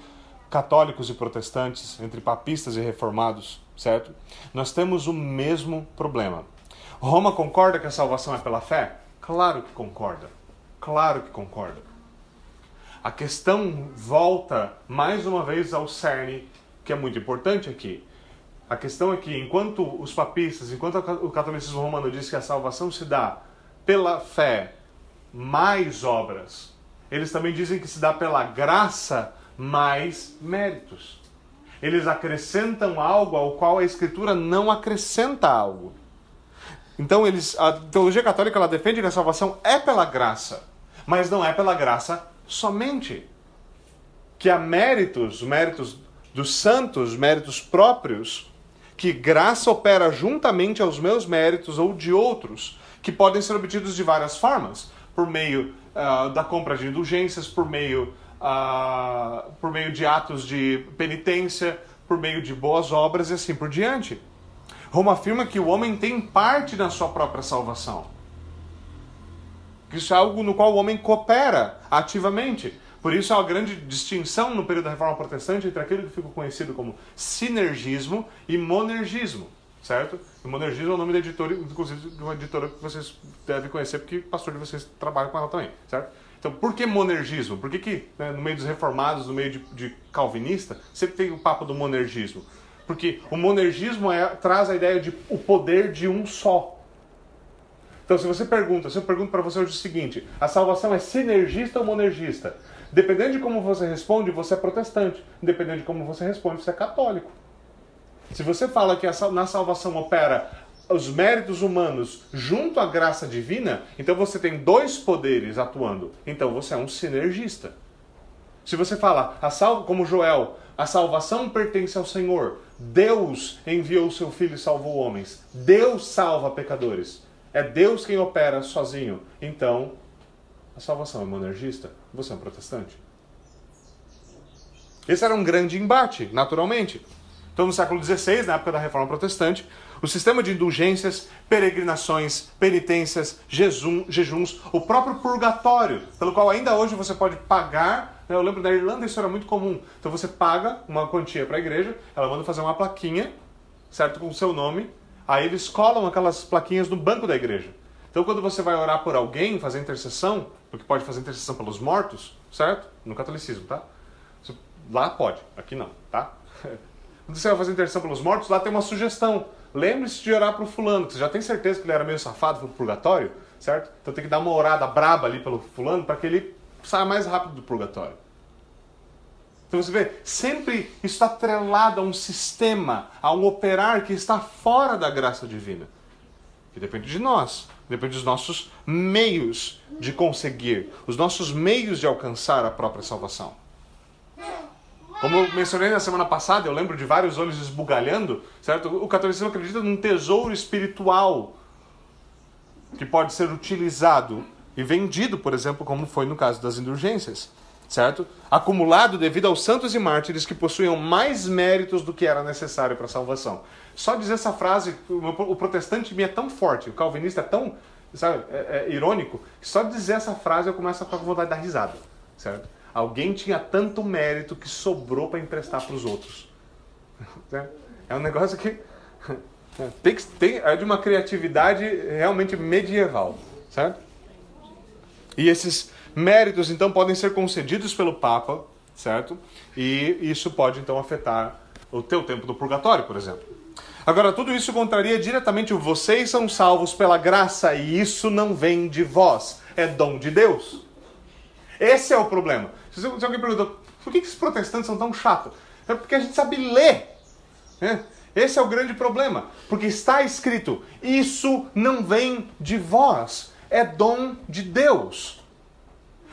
católicos e protestantes, entre papistas e reformados, certo? Nós temos o mesmo problema. Roma concorda que a salvação é pela fé? Claro que concorda. Claro que concorda. A questão volta mais uma vez ao cerne, que é muito importante aqui. A questão é que, enquanto os papistas, enquanto o catolicismo romano diz que a salvação se dá pela fé mais obras, eles também dizem que se dá pela graça mais méritos. Eles acrescentam algo ao qual a Escritura não acrescenta algo. Então, eles, a teologia católica ela defende que a salvação é pela graça, mas não é pela graça somente. Que há méritos, méritos dos santos, méritos próprios, que graça opera juntamente aos meus méritos ou de outros, que podem ser obtidos de várias formas, por meio uh, da compra de indulgências, por meio, uh, por meio de atos de penitência, por meio de boas obras e assim por diante. Roma afirma que o homem tem parte na sua própria salvação. Isso é algo no qual o homem coopera ativamente. Por isso há uma grande distinção no período da Reforma Protestante entre aquilo que ficou conhecido como sinergismo e monergismo, certo? E monergismo é o nome da editora, inclusive de uma editora que vocês devem conhecer, porque o pastor de vocês trabalha com ela também, certo? Então, por que monergismo? Por que, que né, no meio dos reformados, no meio de, de calvinista, sempre tem o papo do monergismo? Porque o monergismo é, traz a ideia de o poder de um só. Então, se você pergunta, se eu pergunto para você hoje o seguinte: a salvação é sinergista ou monergista? Dependendo de como você responde, você é protestante. Dependendo de como você responde, você é católico. Se você fala que na salvação opera os méritos humanos junto à graça divina, então você tem dois poderes atuando. Então você é um sinergista. Se você fala, a sal... como Joel, a salvação pertence ao Senhor. Deus enviou o seu filho e salvou homens. Deus salva pecadores. É Deus quem opera sozinho. Então, a salvação é monergista? Você é um protestante? Esse era um grande embate, naturalmente. Então, no século XVI, na época da Reforma Protestante, o sistema de indulgências, peregrinações, penitências, jejum, jejuns, o próprio purgatório, pelo qual ainda hoje você pode pagar. Né? Eu lembro da Irlanda isso era muito comum. Então você paga uma quantia para a igreja, ela manda fazer uma plaquinha, certo, com o seu nome. Aí eles colam aquelas plaquinhas no banco da igreja. Então, quando você vai orar por alguém, fazer intercessão, porque pode fazer intercessão pelos mortos, certo? No catolicismo, tá? Lá pode, aqui não, tá? Quando você vai fazer intercessão pelos mortos, lá tem uma sugestão. Lembre-se de orar para o fulano, que você já tem certeza que ele era meio safado, foi pro purgatório, certo? Então tem que dar uma orada braba ali pelo fulano para que ele saia mais rápido do purgatório. Então você vê, sempre está atrelado a um sistema, a um operar que está fora da graça divina. Que depende de nós. Depende dos nossos meios de conseguir, os nossos meios de alcançar a própria salvação. Como eu mencionei na semana passada, eu lembro de vários olhos esbugalhando, certo? O catolicismo acredita num tesouro espiritual que pode ser utilizado e vendido, por exemplo, como foi no caso das indulgências, certo? Acumulado devido aos santos e mártires que possuíam mais méritos do que era necessário para a salvação. Só dizer essa frase, o protestante me é tão forte, o calvinista é tão sabe, é, é irônico, que só dizer essa frase eu começo a ficar com vontade de dar risada, certo? Alguém tinha tanto mérito que sobrou para emprestar para os outros. É um negócio que tem, tem, é de uma criatividade realmente medieval, certo? E esses méritos então podem ser concedidos pelo Papa, certo? E isso pode então afetar o teu tempo do purgatório, por exemplo. Agora, tudo isso contraria diretamente o vocês são salvos pela graça e isso não vem de vós, é dom de Deus. Esse é o problema. Se alguém perguntou, por que esses protestantes são tão chatos? É porque a gente sabe ler. Né? Esse é o grande problema. Porque está escrito: isso não vem de vós, é dom de Deus.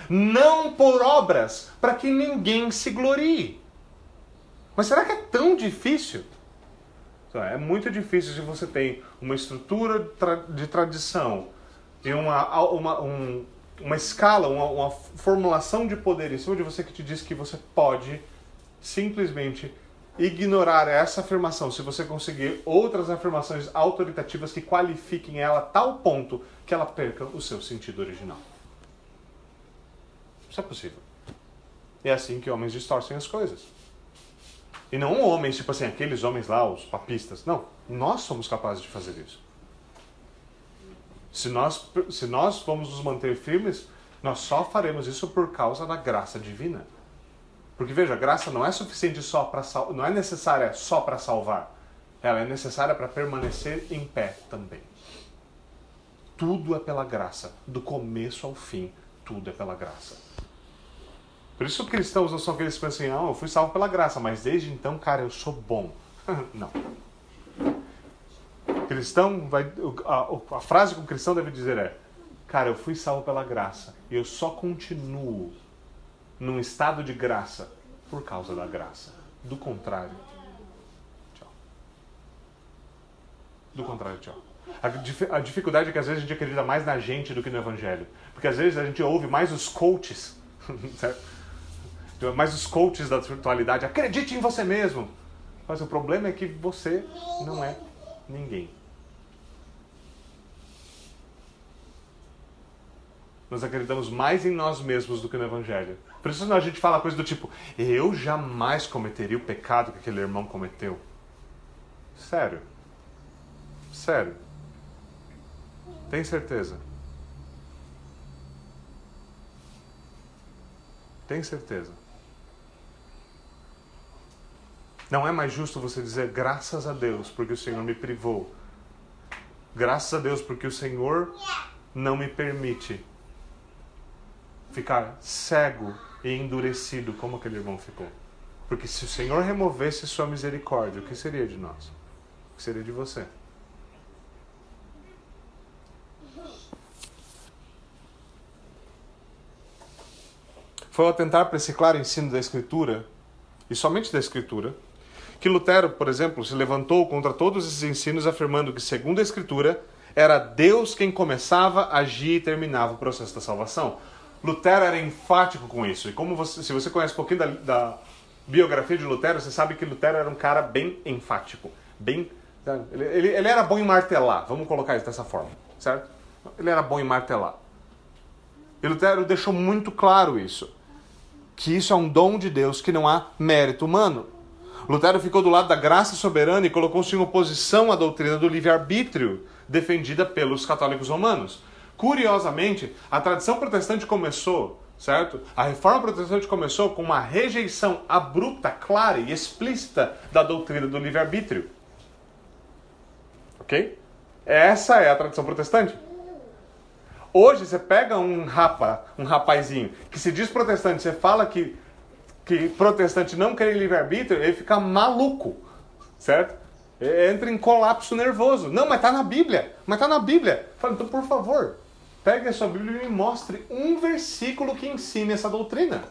Não por obras, para que ninguém se glorie. Mas será que é tão difícil? É muito difícil se você tem uma estrutura de tradição e uma, uma, um, uma escala, uma, uma formulação de poder em cima de você que te diz que você pode simplesmente ignorar essa afirmação se você conseguir outras afirmações autoritativas que qualifiquem ela a tal ponto que ela perca o seu sentido original. Isso é possível. É assim que homens distorcem as coisas. E não homens, tipo assim, aqueles homens lá, os papistas. Não, nós somos capazes de fazer isso. Se nós, se nós vamos nos manter firmes, nós só faremos isso por causa da graça divina. Porque veja, a graça não é suficiente só para não é necessária só para salvar. Ela é necessária para permanecer em pé também. Tudo é pela graça, do começo ao fim, tudo é pela graça. Por isso cristãos não são aqueles que pensam assim, ah, eu fui salvo pela graça, mas desde então, cara, eu sou bom. não. Cristão vai. A, a frase que o cristão deve dizer é: cara, eu fui salvo pela graça e eu só continuo num estado de graça por causa da graça. Do contrário, tchau. Do contrário, tchau. A, a dificuldade é que às vezes a gente acredita mais na gente do que no evangelho. Porque às vezes a gente ouve mais os coaches, certo? mais os coaches da espiritualidade. Acredite em você mesmo. Mas o problema é que você não é ninguém. Nós acreditamos mais em nós mesmos do que no Evangelho. Por isso a gente fala coisa do tipo: Eu jamais cometeria o pecado que aquele irmão cometeu. Sério. Sério. Tem certeza? Tem certeza? Não é mais justo você dizer graças a Deus porque o Senhor me privou. Graças a Deus porque o Senhor não me permite ficar cego e endurecido como aquele irmão ficou. Porque se o Senhor removesse sua misericórdia, o que seria de nós? O que seria de você? Foi ao tentar para esse claro ensino da Escritura, e somente da Escritura, que Lutero, por exemplo, se levantou contra todos esses ensinos, afirmando que, segundo a Escritura, era Deus quem começava, agia e terminava o processo da salvação. Lutero era enfático com isso. E como você, se você conhece um pouquinho da, da biografia de Lutero, você sabe que Lutero era um cara bem enfático, bem ele, ele, ele, era bom em martelar, vamos colocar isso dessa forma, certo? Ele era bom em martelar. E Lutero deixou muito claro isso, que isso é um dom de Deus, que não há mérito humano. Lutero ficou do lado da graça soberana e colocou-se em oposição à doutrina do livre-arbítrio defendida pelos católicos romanos. Curiosamente, a tradição protestante começou, certo? A reforma protestante começou com uma rejeição abrupta, clara e explícita da doutrina do livre-arbítrio. Ok? Essa é a tradição protestante. Hoje você pega um rapa, um rapazinho que se diz protestante, você fala que, que protestante não quer livre-arbítrio, ele fica maluco, certo? Entra em colapso nervoso. Não, mas tá na Bíblia. Mas tá na Bíblia. Fala, então por favor, Pegue a sua Bíblia e me mostre um versículo que ensine essa doutrina.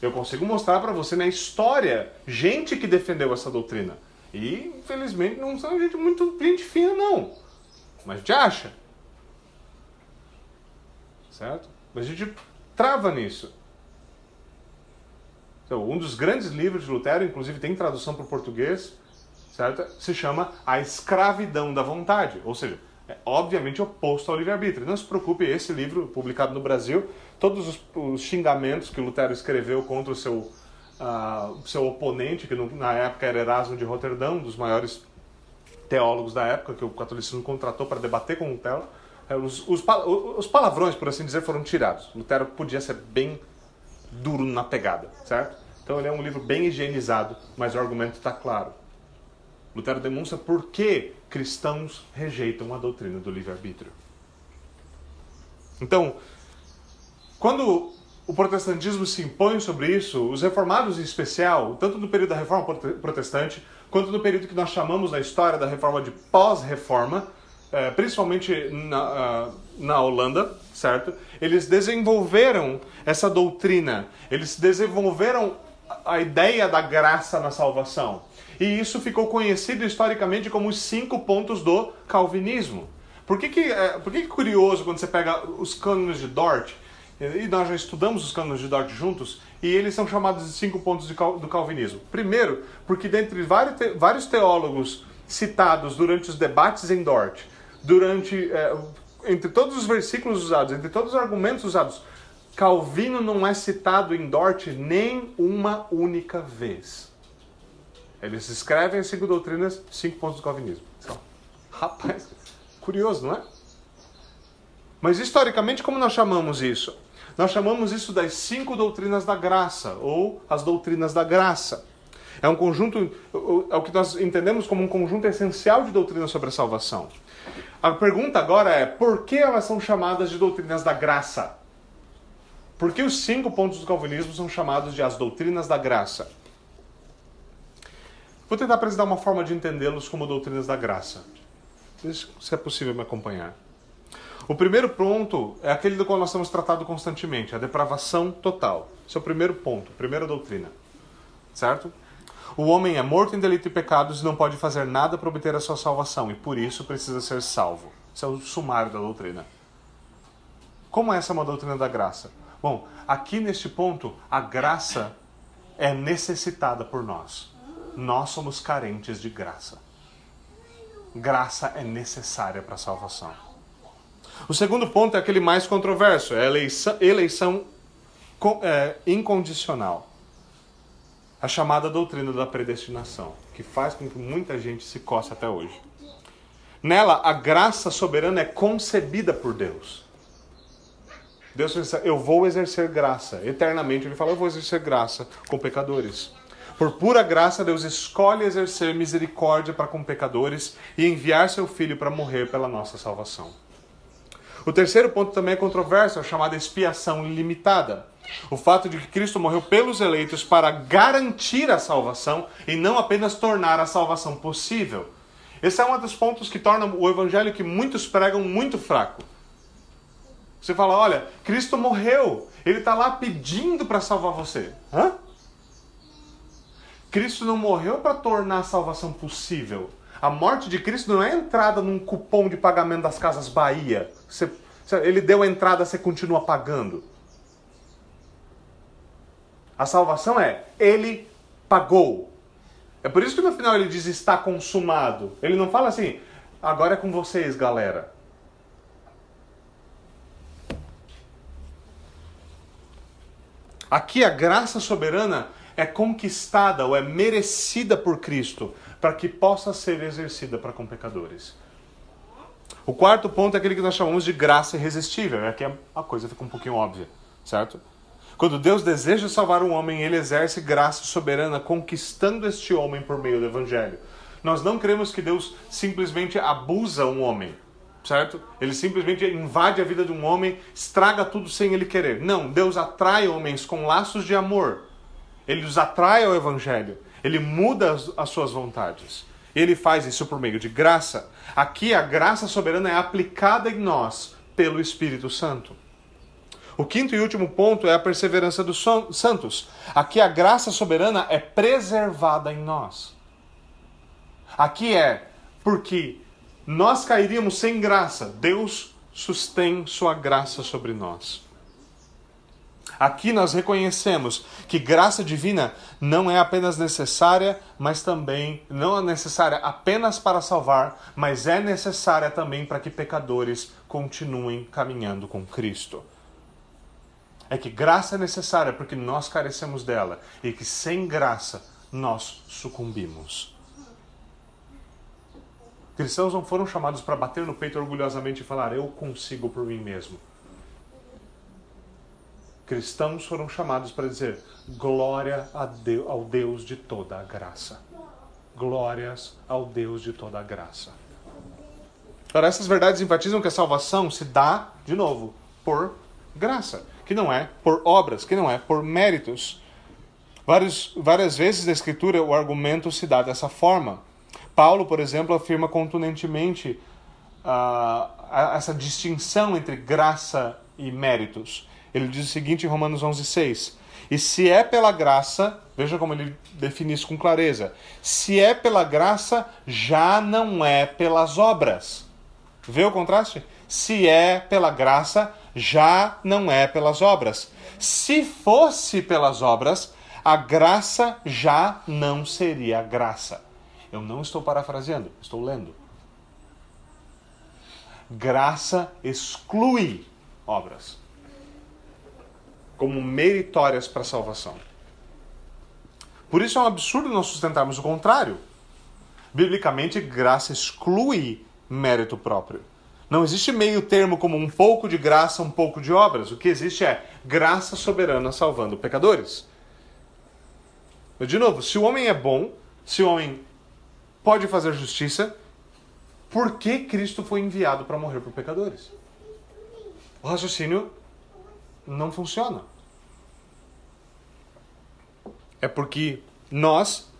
Eu consigo mostrar para você na história gente que defendeu essa doutrina. E, infelizmente, não são gente muito gente fina, não. Mas te acha. Certo? Mas a gente trava nisso. Então, um dos grandes livros de Lutero, inclusive tem tradução para o português, certo? se chama A Escravidão da Vontade. Ou seja, é obviamente oposto ao livre-arbítrio. Não se preocupe, esse livro, publicado no Brasil, todos os, os xingamentos que Lutero escreveu contra o seu, uh, seu oponente, que no, na época era Erasmo de Roterdão, um dos maiores teólogos da época, que o catolicismo contratou para debater com Lutero, é, os, os, os palavrões, por assim dizer, foram tirados. Lutero podia ser bem duro na pegada, certo? Então ele é um livro bem higienizado, mas o argumento está claro. Lutero demonstra por que cristãos rejeitam a doutrina do livre-arbítrio. Então, quando o protestantismo se impõe sobre isso, os reformados em especial, tanto do período da reforma protestante, quanto do período que nós chamamos na história da reforma de pós-reforma, eh, principalmente na, ah, na Holanda, certo? Eles desenvolveram essa doutrina, eles desenvolveram a ideia da graça na salvação. E isso ficou conhecido historicamente como os cinco pontos do calvinismo. Por que, que, é, por que, que curioso quando você pega os cânones de Dort, e nós já estudamos os cânones de Dort juntos, e eles são chamados de cinco pontos do calvinismo? Primeiro, porque dentre vários teólogos citados durante os debates em Dort, durante, é, entre todos os versículos usados, entre todos os argumentos usados, Calvino não é citado em Dort nem uma única vez. Eles escrevem as cinco doutrinas, cinco pontos do calvinismo. Então, rapaz, curioso, não é? Mas historicamente, como nós chamamos isso? Nós chamamos isso das cinco doutrinas da graça, ou as doutrinas da graça. É um conjunto, é o que nós entendemos como um conjunto essencial de doutrinas sobre a salvação. A pergunta agora é: por que elas são chamadas de doutrinas da graça? Por que os cinco pontos do calvinismo são chamados de as doutrinas da graça? Vou tentar apresentar uma forma de entendê-los como doutrinas da graça. Se é possível me acompanhar. O primeiro ponto é aquele do qual nós temos tratado constantemente, a depravação total. Esse é o primeiro ponto, primeira doutrina. Certo? O homem é morto em delito e pecados e não pode fazer nada para obter a sua salvação, e por isso precisa ser salvo. Esse é o sumário da doutrina. Como essa é uma doutrina da graça? Bom, aqui neste ponto, a graça é necessitada por nós. Nós somos carentes de graça. Graça é necessária para a salvação. O segundo ponto é aquele mais controverso, é a eleição, eleição é, incondicional. A chamada doutrina da predestinação, que faz com que muita gente se coce até hoje. Nela, a graça soberana é concebida por Deus. Deus pensa, eu vou exercer graça. Eternamente ele fala, eu vou exercer graça com pecadores. Por pura graça, Deus escolhe exercer misericórdia para com pecadores e enviar seu filho para morrer pela nossa salvação. O terceiro ponto também é controverso, é a chamada expiação limitada. O fato de que Cristo morreu pelos eleitos para garantir a salvação e não apenas tornar a salvação possível. Esse é um dos pontos que torna o evangelho que muitos pregam muito fraco. Você fala, olha, Cristo morreu, ele está lá pedindo para salvar você. Hã? Cristo não morreu para tornar a salvação possível. A morte de Cristo não é entrada num cupom de pagamento das Casas Bahia. Você, ele deu a entrada, você continua pagando. A salvação é, ele pagou. É por isso que no final ele diz está consumado. Ele não fala assim, agora é com vocês, galera. Aqui a graça soberana é conquistada ou é merecida por Cristo para que possa ser exercida para com pecadores. O quarto ponto é aquele que nós chamamos de graça irresistível. Aqui a coisa fica um pouquinho óbvia, certo? Quando Deus deseja salvar um homem, ele exerce graça soberana conquistando este homem por meio do evangelho. Nós não cremos que Deus simplesmente abusa um homem, certo? Ele simplesmente invade a vida de um homem, estraga tudo sem ele querer. Não, Deus atrai homens com laços de amor. Ele os atrai ao evangelho. Ele muda as, as suas vontades. Ele faz isso por meio de graça. Aqui a graça soberana é aplicada em nós pelo Espírito Santo. O quinto e último ponto é a perseverança dos santos. Aqui a graça soberana é preservada em nós. Aqui é porque nós cairíamos sem graça, Deus sustém sua graça sobre nós. Aqui nós reconhecemos que graça divina não é apenas necessária, mas também não é necessária apenas para salvar, mas é necessária também para que pecadores continuem caminhando com Cristo é que graça é necessária porque nós carecemos dela e que sem graça nós sucumbimos. Cristãos não foram chamados para bater no peito orgulhosamente e falar eu consigo por mim mesmo. Cristãos foram chamados para dizer glória ao Deus de toda a graça. Glórias ao Deus de toda a graça. Para essas verdades enfatizam que a salvação se dá, de novo, por graça que não é por obras, que não é por méritos. Vários, várias vezes na Escritura o argumento se dá dessa forma. Paulo, por exemplo, afirma contundentemente uh, essa distinção entre graça e méritos. Ele diz o seguinte em Romanos 11,6: E se é pela graça, veja como ele define isso com clareza: se é pela graça, já não é pelas obras. Vê o contraste? Se é pela graça, já não é pelas obras. Se fosse pelas obras, a graça já não seria graça. Eu não estou parafraseando, estou lendo. Graça exclui obras como meritórias para a salvação. Por isso é um absurdo nós sustentarmos o contrário. Biblicamente, graça exclui mérito próprio. Não existe meio termo como um pouco de graça, um pouco de obras. O que existe é graça soberana salvando pecadores. De novo, se o homem é bom, se o homem pode fazer justiça, por que Cristo foi enviado para morrer por pecadores? O raciocínio não funciona. É porque nós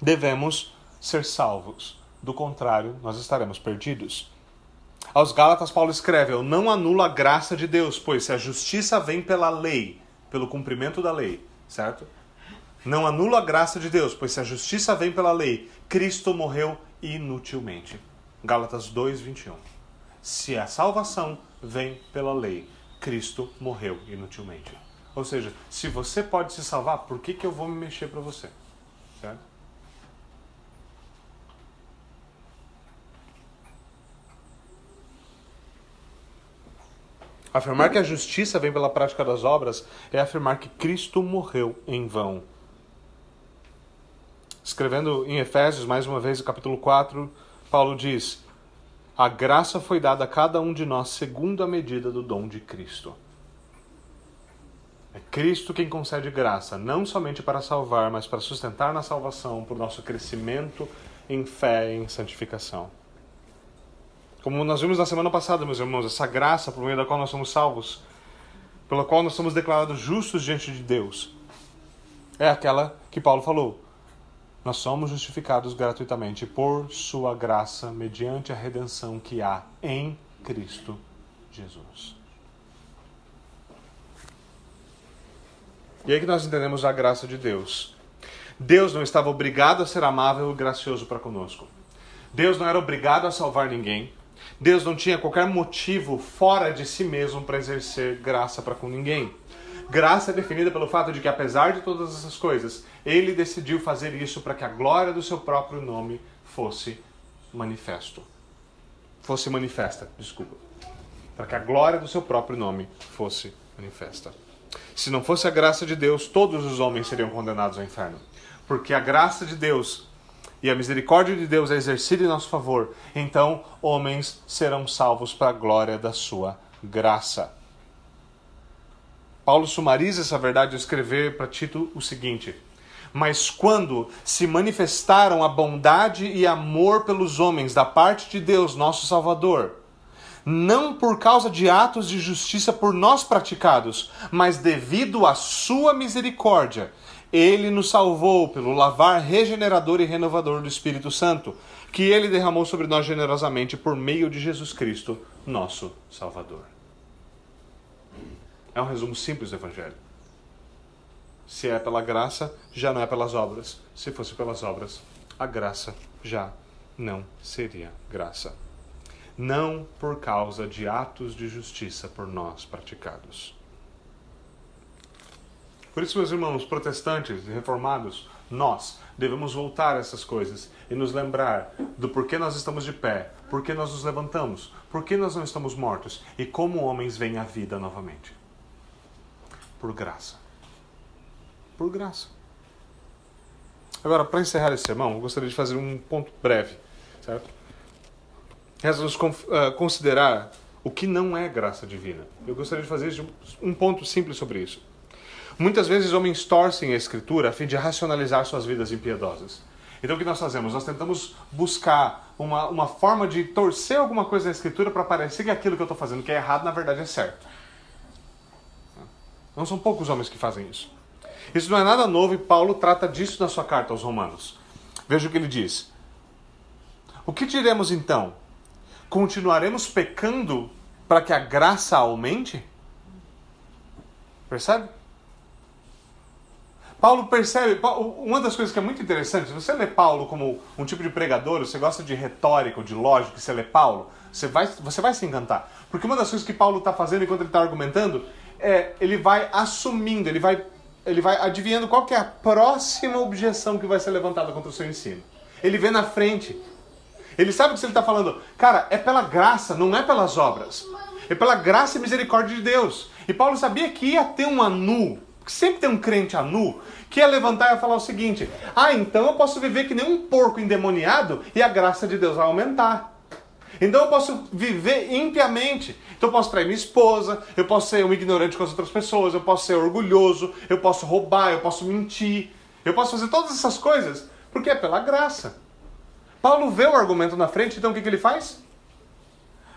devemos ser salvos. Do contrário, nós estaremos perdidos. Aos Gálatas, Paulo escreve: Eu não anulo a graça de Deus, pois se a justiça vem pela lei, pelo cumprimento da lei, certo? Não anulo a graça de Deus, pois se a justiça vem pela lei, Cristo morreu inutilmente. Gálatas 2, 21. Se a salvação vem pela lei, Cristo morreu inutilmente. Ou seja, se você pode se salvar, por que, que eu vou me mexer para você? Certo? Afirmar que a justiça vem pela prática das obras é afirmar que Cristo morreu em vão. Escrevendo em Efésios, mais uma vez, no capítulo 4, Paulo diz: A graça foi dada a cada um de nós segundo a medida do dom de Cristo. É Cristo quem concede graça, não somente para salvar, mas para sustentar na salvação, por nosso crescimento em fé e em santificação. Como nós vimos na semana passada, meus irmãos, essa graça por meio da qual nós somos salvos, pela qual nós somos declarados justos diante de Deus, é aquela que Paulo falou. Nós somos justificados gratuitamente por Sua graça, mediante a redenção que há em Cristo Jesus. E aí que nós entendemos a graça de Deus. Deus não estava obrigado a ser amável e gracioso para conosco. Deus não era obrigado a salvar ninguém. Deus não tinha qualquer motivo fora de si mesmo para exercer graça para com ninguém. Graça é definida pelo fato de que, apesar de todas essas coisas, ele decidiu fazer isso para que a glória do seu próprio nome fosse manifesto. Fosse manifesta, desculpa. Para que a glória do seu próprio nome fosse manifesta. Se não fosse a graça de Deus, todos os homens seriam condenados ao inferno. Porque a graça de Deus e a misericórdia de Deus é exercida em nosso favor, então homens serão salvos para a glória da sua graça. Paulo sumariza essa verdade ao escrever para Tito o seguinte: Mas quando se manifestaram a bondade e amor pelos homens da parte de Deus, nosso Salvador, não por causa de atos de justiça por nós praticados, mas devido à sua misericórdia, ele nos salvou pelo lavar regenerador e renovador do Espírito Santo, que ele derramou sobre nós generosamente por meio de Jesus Cristo, nosso Salvador. É um resumo simples do Evangelho. Se é pela graça, já não é pelas obras. Se fosse pelas obras, a graça já não seria graça. Não por causa de atos de justiça por nós praticados. Por isso, meus irmãos protestantes e reformados, nós devemos voltar a essas coisas e nos lembrar do porquê nós estamos de pé, porquê nós nos levantamos, porquê nós não estamos mortos e como homens vêm à vida novamente. Por graça. Por graça. Agora, para encerrar esse sermão, eu gostaria de fazer um ponto breve, certo? Resta-nos uh, considerar o que não é graça divina. Eu gostaria de fazer um ponto simples sobre isso. Muitas vezes homens torcem a escritura a fim de racionalizar suas vidas impiedosas. Então o que nós fazemos? Nós tentamos buscar uma, uma forma de torcer alguma coisa na escritura para parecer que aquilo que eu estou fazendo que é errado, na verdade é certo. Não são poucos homens que fazem isso. Isso não é nada novo e Paulo trata disso na sua carta aos Romanos. Veja o que ele diz. O que diremos então? Continuaremos pecando para que a graça aumente? Percebe? Paulo percebe, uma das coisas que é muito interessante, se você lê Paulo como um tipo de pregador, você gosta de retórica, de lógica, você lê Paulo, você vai, você vai se encantar. Porque uma das coisas que Paulo está fazendo enquanto ele está argumentando é ele vai assumindo, ele vai, ele vai adivinhando qual é a próxima objeção que vai ser levantada contra o seu ensino. Ele vê na frente. Ele sabe que se ele está falando, cara, é pela graça, não é pelas obras. É pela graça e misericórdia de Deus. E Paulo sabia que ia ter um anu porque sempre tem um crente anu que ia levantar e ia falar o seguinte: ah, então eu posso viver que nem um porco endemoniado e a graça de Deus vai aumentar. Então eu posso viver impiamente. Então eu posso trair minha esposa, eu posso ser um ignorante com as outras pessoas, eu posso ser orgulhoso, eu posso roubar, eu posso mentir, eu posso fazer todas essas coisas porque é pela graça. Paulo vê o argumento na frente, então o que, que ele faz?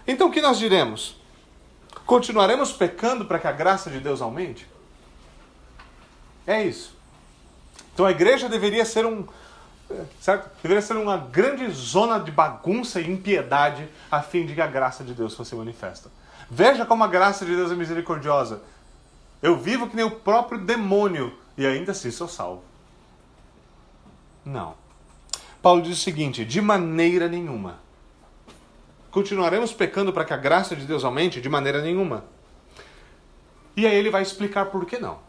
Então o que nós diremos? Continuaremos pecando para que a graça de Deus aumente? É isso. Então a igreja deveria ser um, Certo? Deveria ser uma grande zona de bagunça e impiedade a fim de que a graça de Deus fosse manifesta. Veja como a graça de Deus é misericordiosa. Eu vivo que nem o próprio demônio e ainda assim sou salvo. Não. Paulo diz o seguinte: de maneira nenhuma. Continuaremos pecando para que a graça de Deus aumente? De maneira nenhuma. E aí ele vai explicar por que não.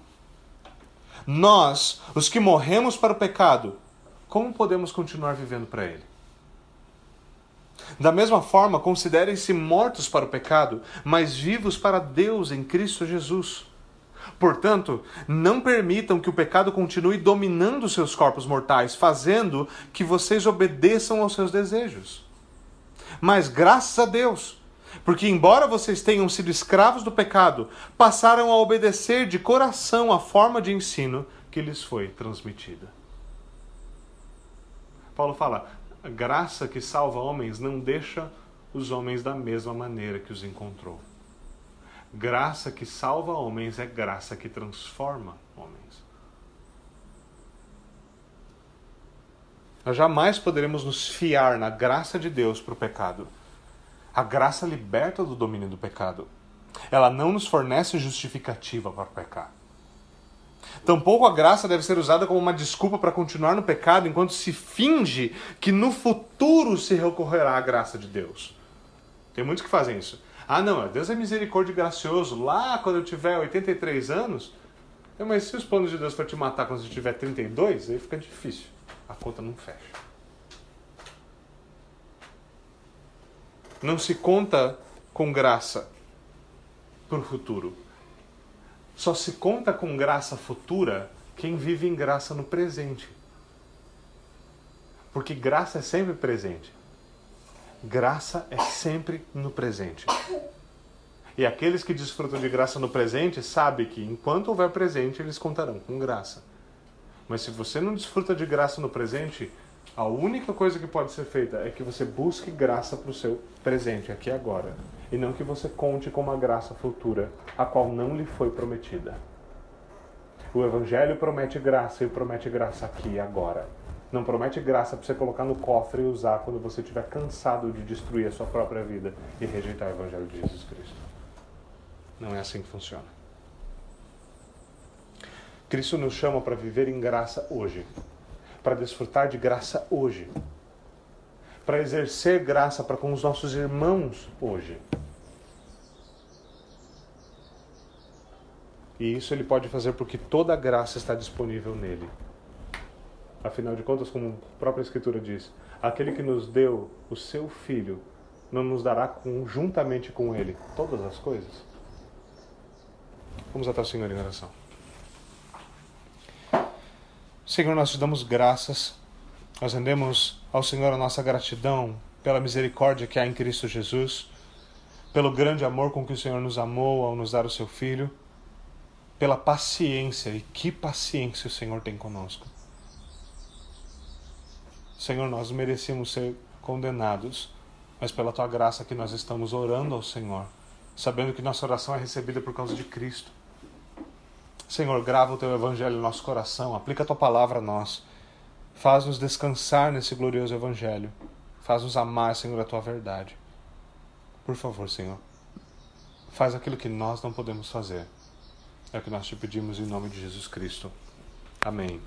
Nós, os que morremos para o pecado, como podemos continuar vivendo para ele? Da mesma forma, considerem-se mortos para o pecado, mas vivos para Deus em Cristo Jesus. Portanto, não permitam que o pecado continue dominando seus corpos mortais, fazendo que vocês obedeçam aos seus desejos. Mas graças a Deus, porque, embora vocês tenham sido escravos do pecado, passaram a obedecer de coração a forma de ensino que lhes foi transmitida. Paulo fala: a graça que salva homens não deixa os homens da mesma maneira que os encontrou. Graça que salva homens é graça que transforma homens. Nós jamais poderemos nos fiar na graça de Deus para o pecado. A graça liberta do domínio do pecado. Ela não nos fornece justificativa para pecar. Tampouco a graça deve ser usada como uma desculpa para continuar no pecado enquanto se finge que no futuro se recorrerá à graça de Deus. Tem muitos que fazem isso. Ah, não, Deus é misericórdia e gracioso. Lá quando eu tiver 83 anos, mas se os planos de Deus for te matar quando você tiver 32, aí fica difícil. A conta não fecha. Não se conta com graça para o futuro. Só se conta com graça futura quem vive em graça no presente. Porque graça é sempre presente. Graça é sempre no presente. E aqueles que desfrutam de graça no presente sabem que enquanto houver presente, eles contarão com graça. Mas se você não desfruta de graça no presente, a única coisa que pode ser feita é que você busque graça para o seu presente, aqui e agora. E não que você conte com uma graça futura, a qual não lhe foi prometida. O Evangelho promete graça e promete graça aqui e agora. Não promete graça para você colocar no cofre e usar quando você estiver cansado de destruir a sua própria vida e rejeitar o Evangelho de Jesus Cristo. Não é assim que funciona. Cristo nos chama para viver em graça hoje, para desfrutar de graça hoje, para exercer graça para com os nossos irmãos hoje. E isso ele pode fazer porque toda a graça está disponível nele. Afinal de contas, como a própria Escritura diz, aquele que nos deu o seu Filho não nos dará conjuntamente com ele todas as coisas? Vamos até o Senhor em oração. Senhor, nós te damos graças, nós rendemos ao Senhor a nossa gratidão pela misericórdia que há em Cristo Jesus, pelo grande amor com que o Senhor nos amou ao nos dar o seu Filho, pela paciência, e que paciência o Senhor tem conosco. Senhor, nós merecíamos ser condenados, mas pela tua graça que nós estamos orando ao Senhor, sabendo que nossa oração é recebida por causa de Cristo. Senhor, grava o teu evangelho no nosso coração, aplica a tua palavra a nós. Faz-nos descansar nesse glorioso evangelho. Faz-nos amar, Senhor, a tua verdade. Por favor, Senhor, faz aquilo que nós não podemos fazer. É o que nós te pedimos em nome de Jesus Cristo. Amém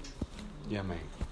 e amém.